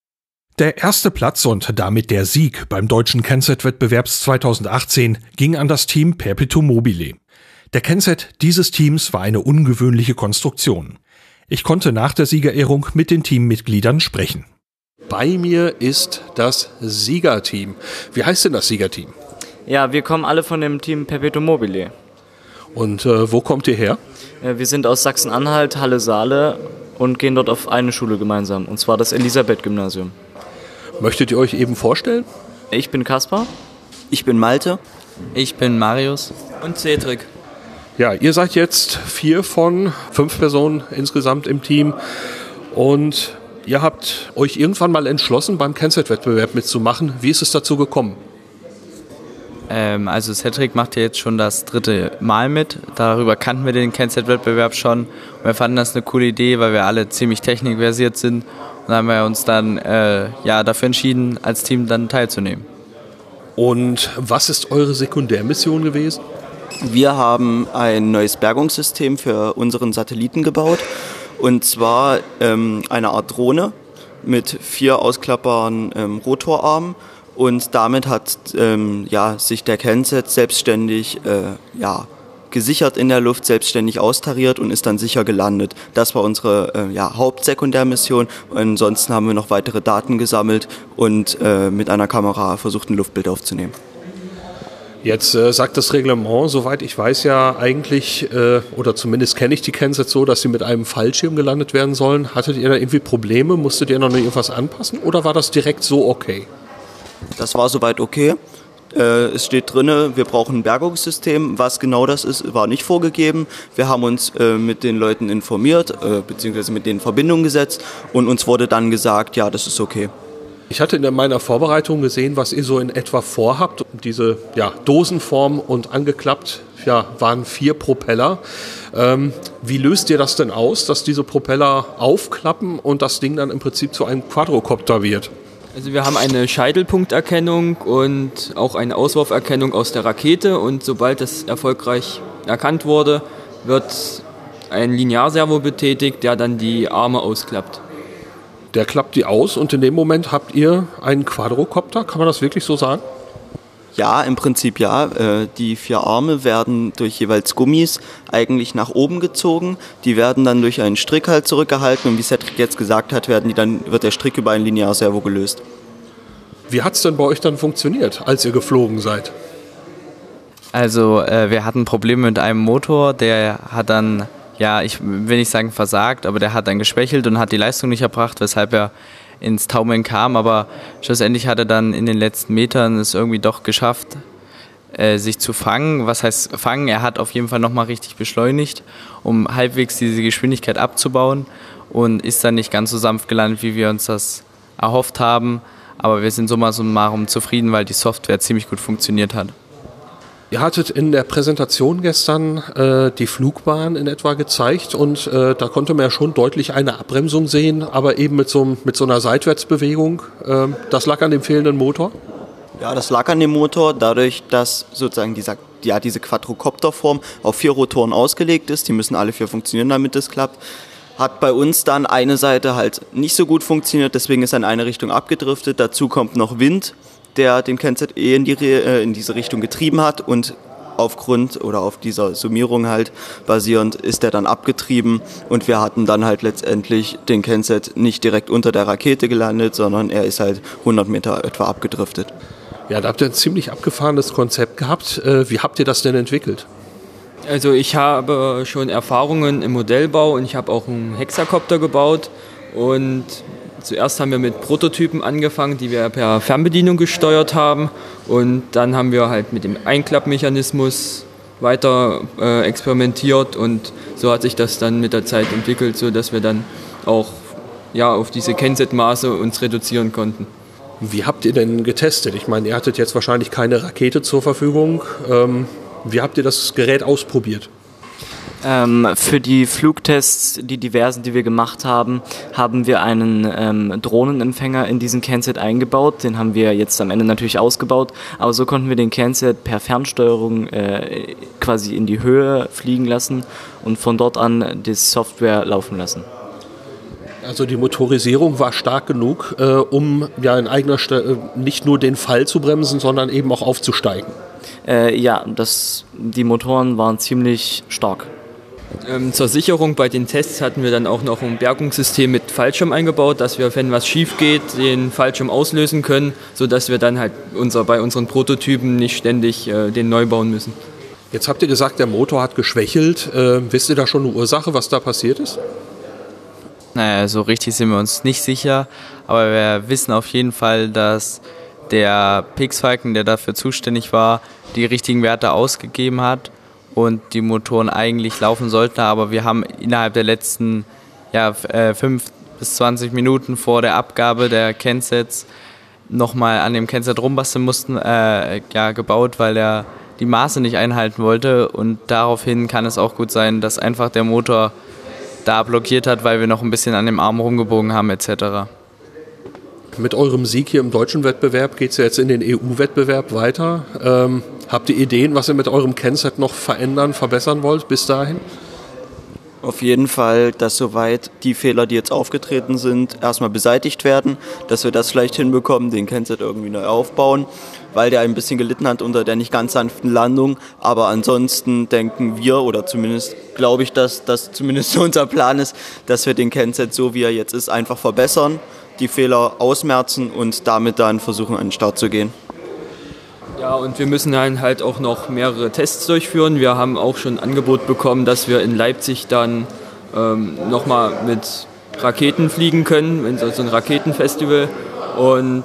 Der erste Platz und damit der Sieg beim deutschen Kennset-Wettbewerbs 2018 ging an das Team Perpetuum mobile. Der Kennset dieses Teams war eine ungewöhnliche Konstruktion. Ich konnte nach der Siegerehrung mit den Teammitgliedern sprechen. Bei mir ist das Siegerteam. Wie heißt denn das Siegerteam? Ja, wir kommen alle von dem Team Perpetuum mobile. Und äh, wo kommt ihr her? Äh, wir sind aus Sachsen-Anhalt, Halle-Saale und gehen dort auf eine Schule gemeinsam, und zwar das Elisabeth-Gymnasium. Möchtet ihr euch eben vorstellen? Ich bin Kaspar. Ich bin Malte. Ich bin Marius. Und Cedric. Ja, ihr seid jetzt vier von fünf Personen insgesamt im Team und ihr habt euch irgendwann mal entschlossen, beim Kennset-Wettbewerb mitzumachen. Wie ist es dazu gekommen? Ähm, also Cedric macht ja jetzt schon das dritte Mal mit. Darüber kannten wir den Kennset-Wettbewerb schon. Und wir fanden das eine coole Idee, weil wir alle ziemlich technikversiert sind. Und dann haben wir uns dann äh, ja, dafür entschieden, als Team dann teilzunehmen. Und was ist eure Sekundärmission gewesen? Wir haben ein neues Bergungssystem für unseren Satelliten gebaut. Und zwar ähm, eine Art Drohne mit vier ausklappbaren ähm, Rotorarmen. Und damit hat ähm, ja, sich der Kenset selbstständig äh, ja, gesichert in der Luft, selbstständig austariert und ist dann sicher gelandet. Das war unsere äh, ja, Hauptsekundärmission. Ansonsten haben wir noch weitere Daten gesammelt und äh, mit einer Kamera versucht, ein Luftbild aufzunehmen. Jetzt äh, sagt das Reglement, soweit ich weiß ja eigentlich, äh, oder zumindest kenne ich die Kensets so, dass sie mit einem Fallschirm gelandet werden sollen. Hattet ihr da irgendwie Probleme? Musstet ihr noch irgendwas anpassen oder war das direkt so okay? Das war soweit okay. Äh, es steht drin, wir brauchen ein Bergungssystem. Was genau das ist, war nicht vorgegeben. Wir haben uns äh, mit den Leuten informiert, äh, beziehungsweise mit denen in Verbindung gesetzt und uns wurde dann gesagt, ja, das ist okay. Ich hatte in meiner Vorbereitung gesehen, was ihr so in etwa vorhabt. Diese ja, Dosenform und angeklappt ja, waren vier Propeller. Ähm, wie löst ihr das denn aus, dass diese Propeller aufklappen und das Ding dann im Prinzip zu einem Quadrocopter wird? Also wir haben eine Scheitelpunkterkennung und auch eine Auswurferkennung aus der Rakete und sobald das erfolgreich erkannt wurde, wird ein Linearservo betätigt, der dann die Arme ausklappt. Der klappt die aus und in dem Moment habt ihr einen Quadrocopter, kann man das wirklich so sagen? Ja, im Prinzip ja. Äh, die vier Arme werden durch jeweils Gummis eigentlich nach oben gezogen. Die werden dann durch einen Strick halt zurückgehalten und wie Cedric jetzt gesagt hat, werden die dann, wird der Strick über ein Linearservo gelöst. Wie hat es denn bei euch dann funktioniert, als ihr geflogen seid? Also äh, wir hatten Probleme mit einem Motor, der hat dann, ja, ich will nicht sagen versagt, aber der hat dann geschwächelt und hat die Leistung nicht erbracht, weshalb er ins Taumeln kam, aber schlussendlich hat er dann in den letzten Metern es irgendwie doch geschafft, äh, sich zu fangen. Was heißt fangen? Er hat auf jeden Fall nochmal richtig beschleunigt, um halbwegs diese Geschwindigkeit abzubauen und ist dann nicht ganz so sanft gelandet, wie wir uns das erhofft haben. Aber wir sind summa summarum zufrieden, weil die Software ziemlich gut funktioniert hat. Ihr hattet in der Präsentation gestern äh, die Flugbahn in etwa gezeigt und äh, da konnte man ja schon deutlich eine Abbremsung sehen, aber eben mit so, mit so einer Seitwärtsbewegung. Äh, das lag an dem fehlenden Motor? Ja, das lag an dem Motor, dadurch, dass sozusagen dieser, ja, diese Quadrocopterform auf vier Rotoren ausgelegt ist. Die müssen alle vier funktionieren, damit es klappt. Hat bei uns dann eine Seite halt nicht so gut funktioniert, deswegen ist er in eine Richtung abgedriftet. Dazu kommt noch Wind der den KNZE in, die, äh, in diese Richtung getrieben hat und aufgrund oder auf dieser Summierung halt basierend ist er dann abgetrieben und wir hatten dann halt letztendlich den Kenset nicht direkt unter der Rakete gelandet, sondern er ist halt 100 Meter etwa abgedriftet. Ja, da habt ihr ein ziemlich abgefahrenes Konzept gehabt. Äh, wie habt ihr das denn entwickelt? Also ich habe schon Erfahrungen im Modellbau und ich habe auch einen Hexakopter gebaut und Zuerst haben wir mit Prototypen angefangen, die wir per Fernbedienung gesteuert haben. Und dann haben wir halt mit dem Einklappmechanismus weiter äh, experimentiert und so hat sich das dann mit der Zeit entwickelt, sodass wir dann auch ja, auf diese Kenset-Maße uns reduzieren konnten. Wie habt ihr denn getestet? Ich meine, ihr hattet jetzt wahrscheinlich keine Rakete zur Verfügung. Ähm, wie habt ihr das Gerät ausprobiert? Ähm, für die Flugtests, die diversen, die wir gemacht haben, haben wir einen ähm, Drohnenempfänger in diesen CanSat eingebaut. Den haben wir jetzt am Ende natürlich ausgebaut, aber so konnten wir den CanSat per Fernsteuerung äh, quasi in die Höhe fliegen lassen und von dort an die Software laufen lassen. Also die Motorisierung war stark genug, äh, um ja in eigener Stelle äh, nicht nur den Fall zu bremsen, sondern eben auch aufzusteigen. Äh, ja, das, die Motoren waren ziemlich stark. Ähm, zur Sicherung bei den Tests hatten wir dann auch noch ein Bergungssystem mit Fallschirm eingebaut, dass wir, wenn was schief geht, den Fallschirm auslösen können, sodass wir dann halt unser, bei unseren Prototypen nicht ständig äh, den neu bauen müssen. Jetzt habt ihr gesagt, der Motor hat geschwächelt. Äh, wisst ihr da schon eine Ursache, was da passiert ist? Naja, so richtig sind wir uns nicht sicher, aber wir wissen auf jeden Fall, dass der Pixfalken, der dafür zuständig war, die richtigen Werte ausgegeben hat und die Motoren eigentlich laufen sollten, aber wir haben innerhalb der letzten ja, 5 äh, bis 20 Minuten vor der Abgabe der Kensets nochmal an dem Kenset rumbasteln mussten, äh, ja, gebaut, weil er die Maße nicht einhalten wollte und daraufhin kann es auch gut sein, dass einfach der Motor da blockiert hat, weil wir noch ein bisschen an dem Arm rumgebogen haben etc. Mit eurem Sieg hier im deutschen Wettbewerb geht es ja jetzt in den EU-Wettbewerb weiter. Ähm, habt ihr Ideen, was ihr mit eurem Kenset noch verändern, verbessern wollt bis dahin? Auf jeden Fall, dass soweit die Fehler, die jetzt aufgetreten sind, erstmal beseitigt werden, dass wir das vielleicht hinbekommen, den Kenset irgendwie neu aufbauen, weil der ein bisschen gelitten hat unter der nicht ganz sanften Landung. Aber ansonsten denken wir, oder zumindest glaube ich, dass das zumindest unser Plan ist, dass wir den Kenset so wie er jetzt ist einfach verbessern, die Fehler ausmerzen und damit dann versuchen an den Start zu gehen. Ja, und wir müssen dann halt auch noch mehrere Tests durchführen. Wir haben auch schon ein Angebot bekommen, dass wir in Leipzig dann ähm, nochmal mit Raketen fliegen können, also ein Raketenfestival. Und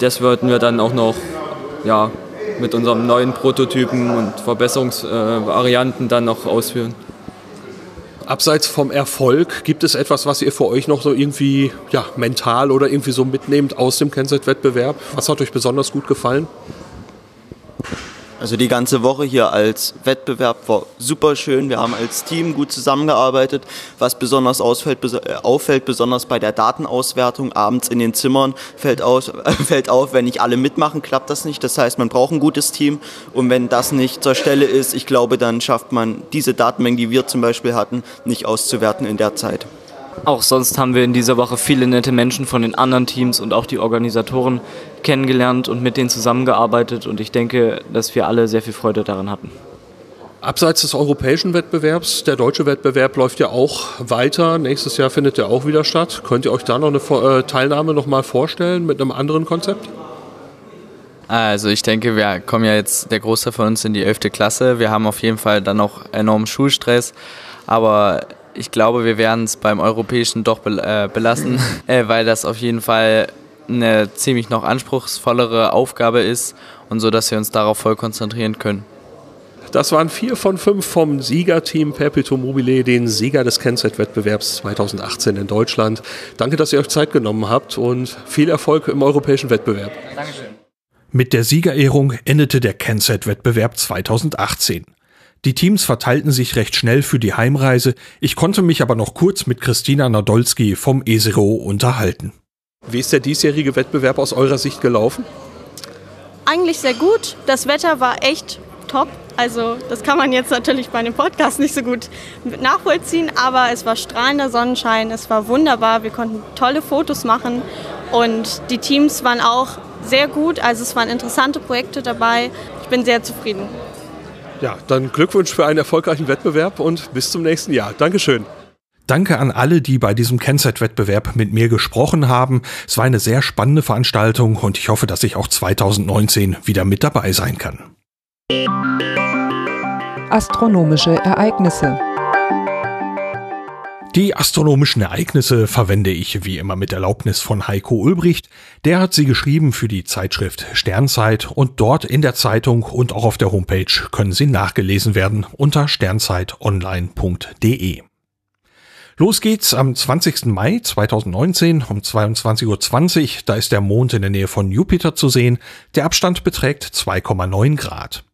das würden wir dann auch noch ja, mit unserem neuen Prototypen und Verbesserungsvarianten äh, dann noch ausführen. Abseits vom Erfolg, gibt es etwas, was ihr für euch noch so irgendwie ja, mental oder irgendwie so mitnehmt aus dem Kennset-Wettbewerb? Was hat euch besonders gut gefallen? Also die ganze Woche hier als Wettbewerb war super schön. Wir haben als Team gut zusammengearbeitet. Was besonders ausfällt, äh, auffällt, besonders bei der Datenauswertung abends in den Zimmern, fällt, aus, fällt auf, wenn nicht alle mitmachen, klappt das nicht. Das heißt, man braucht ein gutes Team. Und wenn das nicht zur Stelle ist, ich glaube, dann schafft man diese Datenmengen, die wir zum Beispiel hatten, nicht auszuwerten in der Zeit. Auch sonst haben wir in dieser Woche viele nette Menschen von den anderen Teams und auch die Organisatoren kennengelernt und mit denen zusammengearbeitet und ich denke, dass wir alle sehr viel Freude daran hatten. Abseits des europäischen Wettbewerbs, der deutsche Wettbewerb läuft ja auch weiter. Nächstes Jahr findet der auch wieder statt. Könnt ihr euch da noch eine äh, Teilnahme noch mal vorstellen mit einem anderen Konzept? Also ich denke, wir kommen ja jetzt, der Großteil von uns in die 11. Klasse. Wir haben auf jeden Fall dann noch enormen Schulstress. Aber ich glaube, wir werden es beim Europäischen doch äh, belassen, äh, weil das auf jeden Fall eine ziemlich noch anspruchsvollere Aufgabe ist und so, dass wir uns darauf voll konzentrieren können. Das waren vier von fünf vom Siegerteam Perpetuum Mobile, den Sieger des Kennzeit-Wettbewerbs 2018 in Deutschland. Danke, dass ihr euch Zeit genommen habt und viel Erfolg im europäischen Wettbewerb. Dankeschön. Mit der Siegerehrung endete der Kennzeit-Wettbewerb 2018. Die Teams verteilten sich recht schnell für die Heimreise. Ich konnte mich aber noch kurz mit Christina Nadolski vom ESERO unterhalten. Wie ist der diesjährige Wettbewerb aus eurer Sicht gelaufen? Eigentlich sehr gut. Das Wetter war echt top. Also das kann man jetzt natürlich bei einem Podcast nicht so gut nachvollziehen, aber es war strahlender Sonnenschein, es war wunderbar, wir konnten tolle Fotos machen und die Teams waren auch sehr gut, also es waren interessante Projekte dabei. Ich bin sehr zufrieden. Ja, dann Glückwunsch für einen erfolgreichen Wettbewerb und bis zum nächsten Jahr. Dankeschön. Danke an alle, die bei diesem Kennzeit-Wettbewerb mit mir gesprochen haben. Es war eine sehr spannende Veranstaltung und ich hoffe, dass ich auch 2019 wieder mit dabei sein kann. Astronomische Ereignisse die astronomischen Ereignisse verwende ich wie immer mit Erlaubnis von Heiko Ulbricht. Der hat sie geschrieben für die Zeitschrift Sternzeit und dort in der Zeitung und auch auf der Homepage können sie nachgelesen werden unter sternzeitonline.de. Los geht's am 20. Mai 2019 um 22.20 Uhr. Da ist der Mond in der Nähe von Jupiter zu sehen. Der Abstand beträgt 2,9 Grad.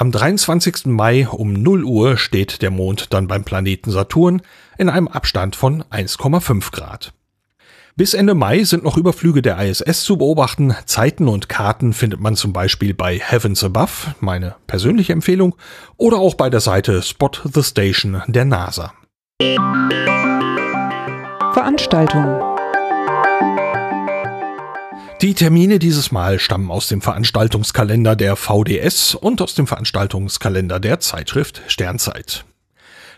Am 23. Mai um 0 Uhr steht der Mond dann beim Planeten Saturn in einem Abstand von 1,5 Grad. Bis Ende Mai sind noch Überflüge der ISS zu beobachten. Zeiten und Karten findet man zum Beispiel bei Heavens Above, meine persönliche Empfehlung, oder auch bei der Seite Spot the Station der NASA. Veranstaltung die Termine dieses Mal stammen aus dem Veranstaltungskalender der VDS und aus dem Veranstaltungskalender der Zeitschrift Sternzeit.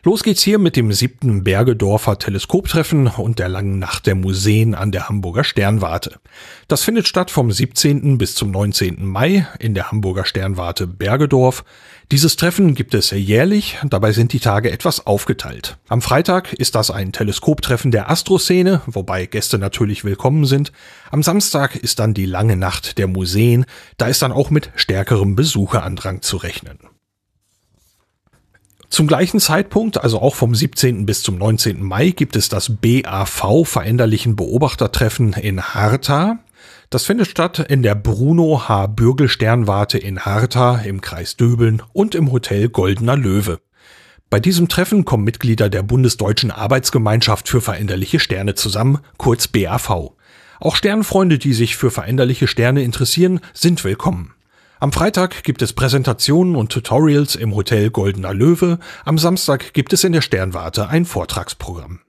Los geht's hier mit dem siebten Bergedorfer Teleskoptreffen und der langen Nacht der Museen an der Hamburger Sternwarte. Das findet statt vom 17. bis zum 19. Mai in der Hamburger Sternwarte Bergedorf. Dieses Treffen gibt es jährlich, dabei sind die Tage etwas aufgeteilt. Am Freitag ist das ein Teleskoptreffen der Astroszene, wobei Gäste natürlich willkommen sind. Am Samstag ist dann die lange Nacht der Museen, da ist dann auch mit stärkerem Besucherandrang zu rechnen. Zum gleichen Zeitpunkt, also auch vom 17. bis zum 19. Mai, gibt es das BAV Veränderlichen Beobachtertreffen in Harta. Das findet statt in der Bruno H. Bürgel Sternwarte in Harta im Kreis Döbeln und im Hotel Goldener Löwe. Bei diesem Treffen kommen Mitglieder der Bundesdeutschen Arbeitsgemeinschaft für veränderliche Sterne zusammen, kurz BAV. Auch Sternfreunde, die sich für veränderliche Sterne interessieren, sind willkommen. Am Freitag gibt es Präsentationen und Tutorials im Hotel Goldener Löwe, am Samstag gibt es in der Sternwarte ein Vortragsprogramm.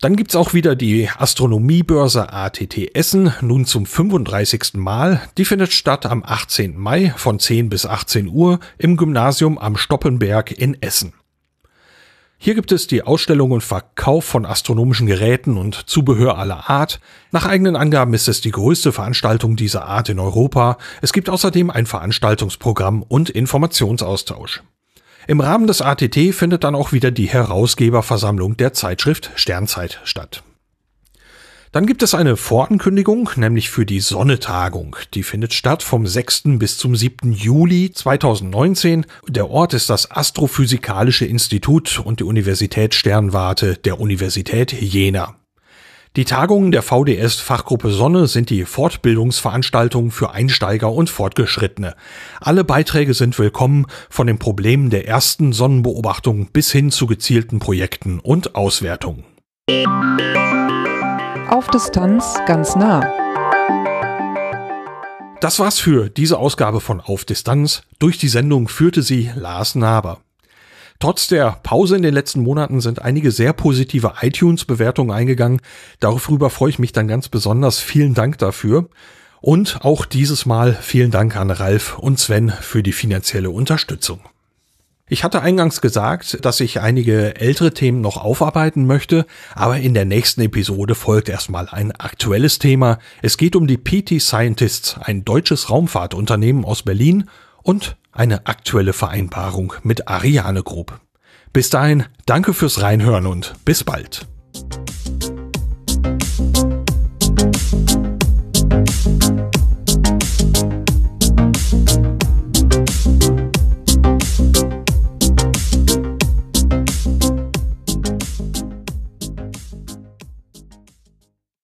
Dann gibt's auch wieder die Astronomiebörse ATT Essen, nun zum 35. Mal. Die findet statt am 18. Mai von 10 bis 18 Uhr im Gymnasium am Stoppenberg in Essen. Hier gibt es die Ausstellung und Verkauf von astronomischen Geräten und Zubehör aller Art. Nach eigenen Angaben ist es die größte Veranstaltung dieser Art in Europa. Es gibt außerdem ein Veranstaltungsprogramm und Informationsaustausch. Im Rahmen des ATT findet dann auch wieder die Herausgeberversammlung der Zeitschrift Sternzeit statt. Dann gibt es eine Vorankündigung, nämlich für die Sonnetagung. Die findet statt vom 6. bis zum 7. Juli 2019. Der Ort ist das Astrophysikalische Institut und die Universität Sternwarte der Universität Jena. Die Tagungen der VDS Fachgruppe Sonne sind die Fortbildungsveranstaltungen für Einsteiger und Fortgeschrittene. Alle Beiträge sind willkommen, von den Problemen der ersten Sonnenbeobachtung bis hin zu gezielten Projekten und Auswertungen. Auf Distanz ganz nah. Das war's für diese Ausgabe von Auf Distanz. Durch die Sendung führte sie Lars Naber. Trotz der Pause in den letzten Monaten sind einige sehr positive iTunes-Bewertungen eingegangen. Darüber freue ich mich dann ganz besonders. Vielen Dank dafür. Und auch dieses Mal vielen Dank an Ralf und Sven für die finanzielle Unterstützung. Ich hatte eingangs gesagt, dass ich einige ältere Themen noch aufarbeiten möchte, aber in der nächsten Episode folgt erstmal ein aktuelles Thema. Es geht um die PT Scientists, ein deutsches Raumfahrtunternehmen aus Berlin und eine aktuelle Vereinbarung mit Ariane Group. Bis dahin, danke fürs Reinhören und bis bald.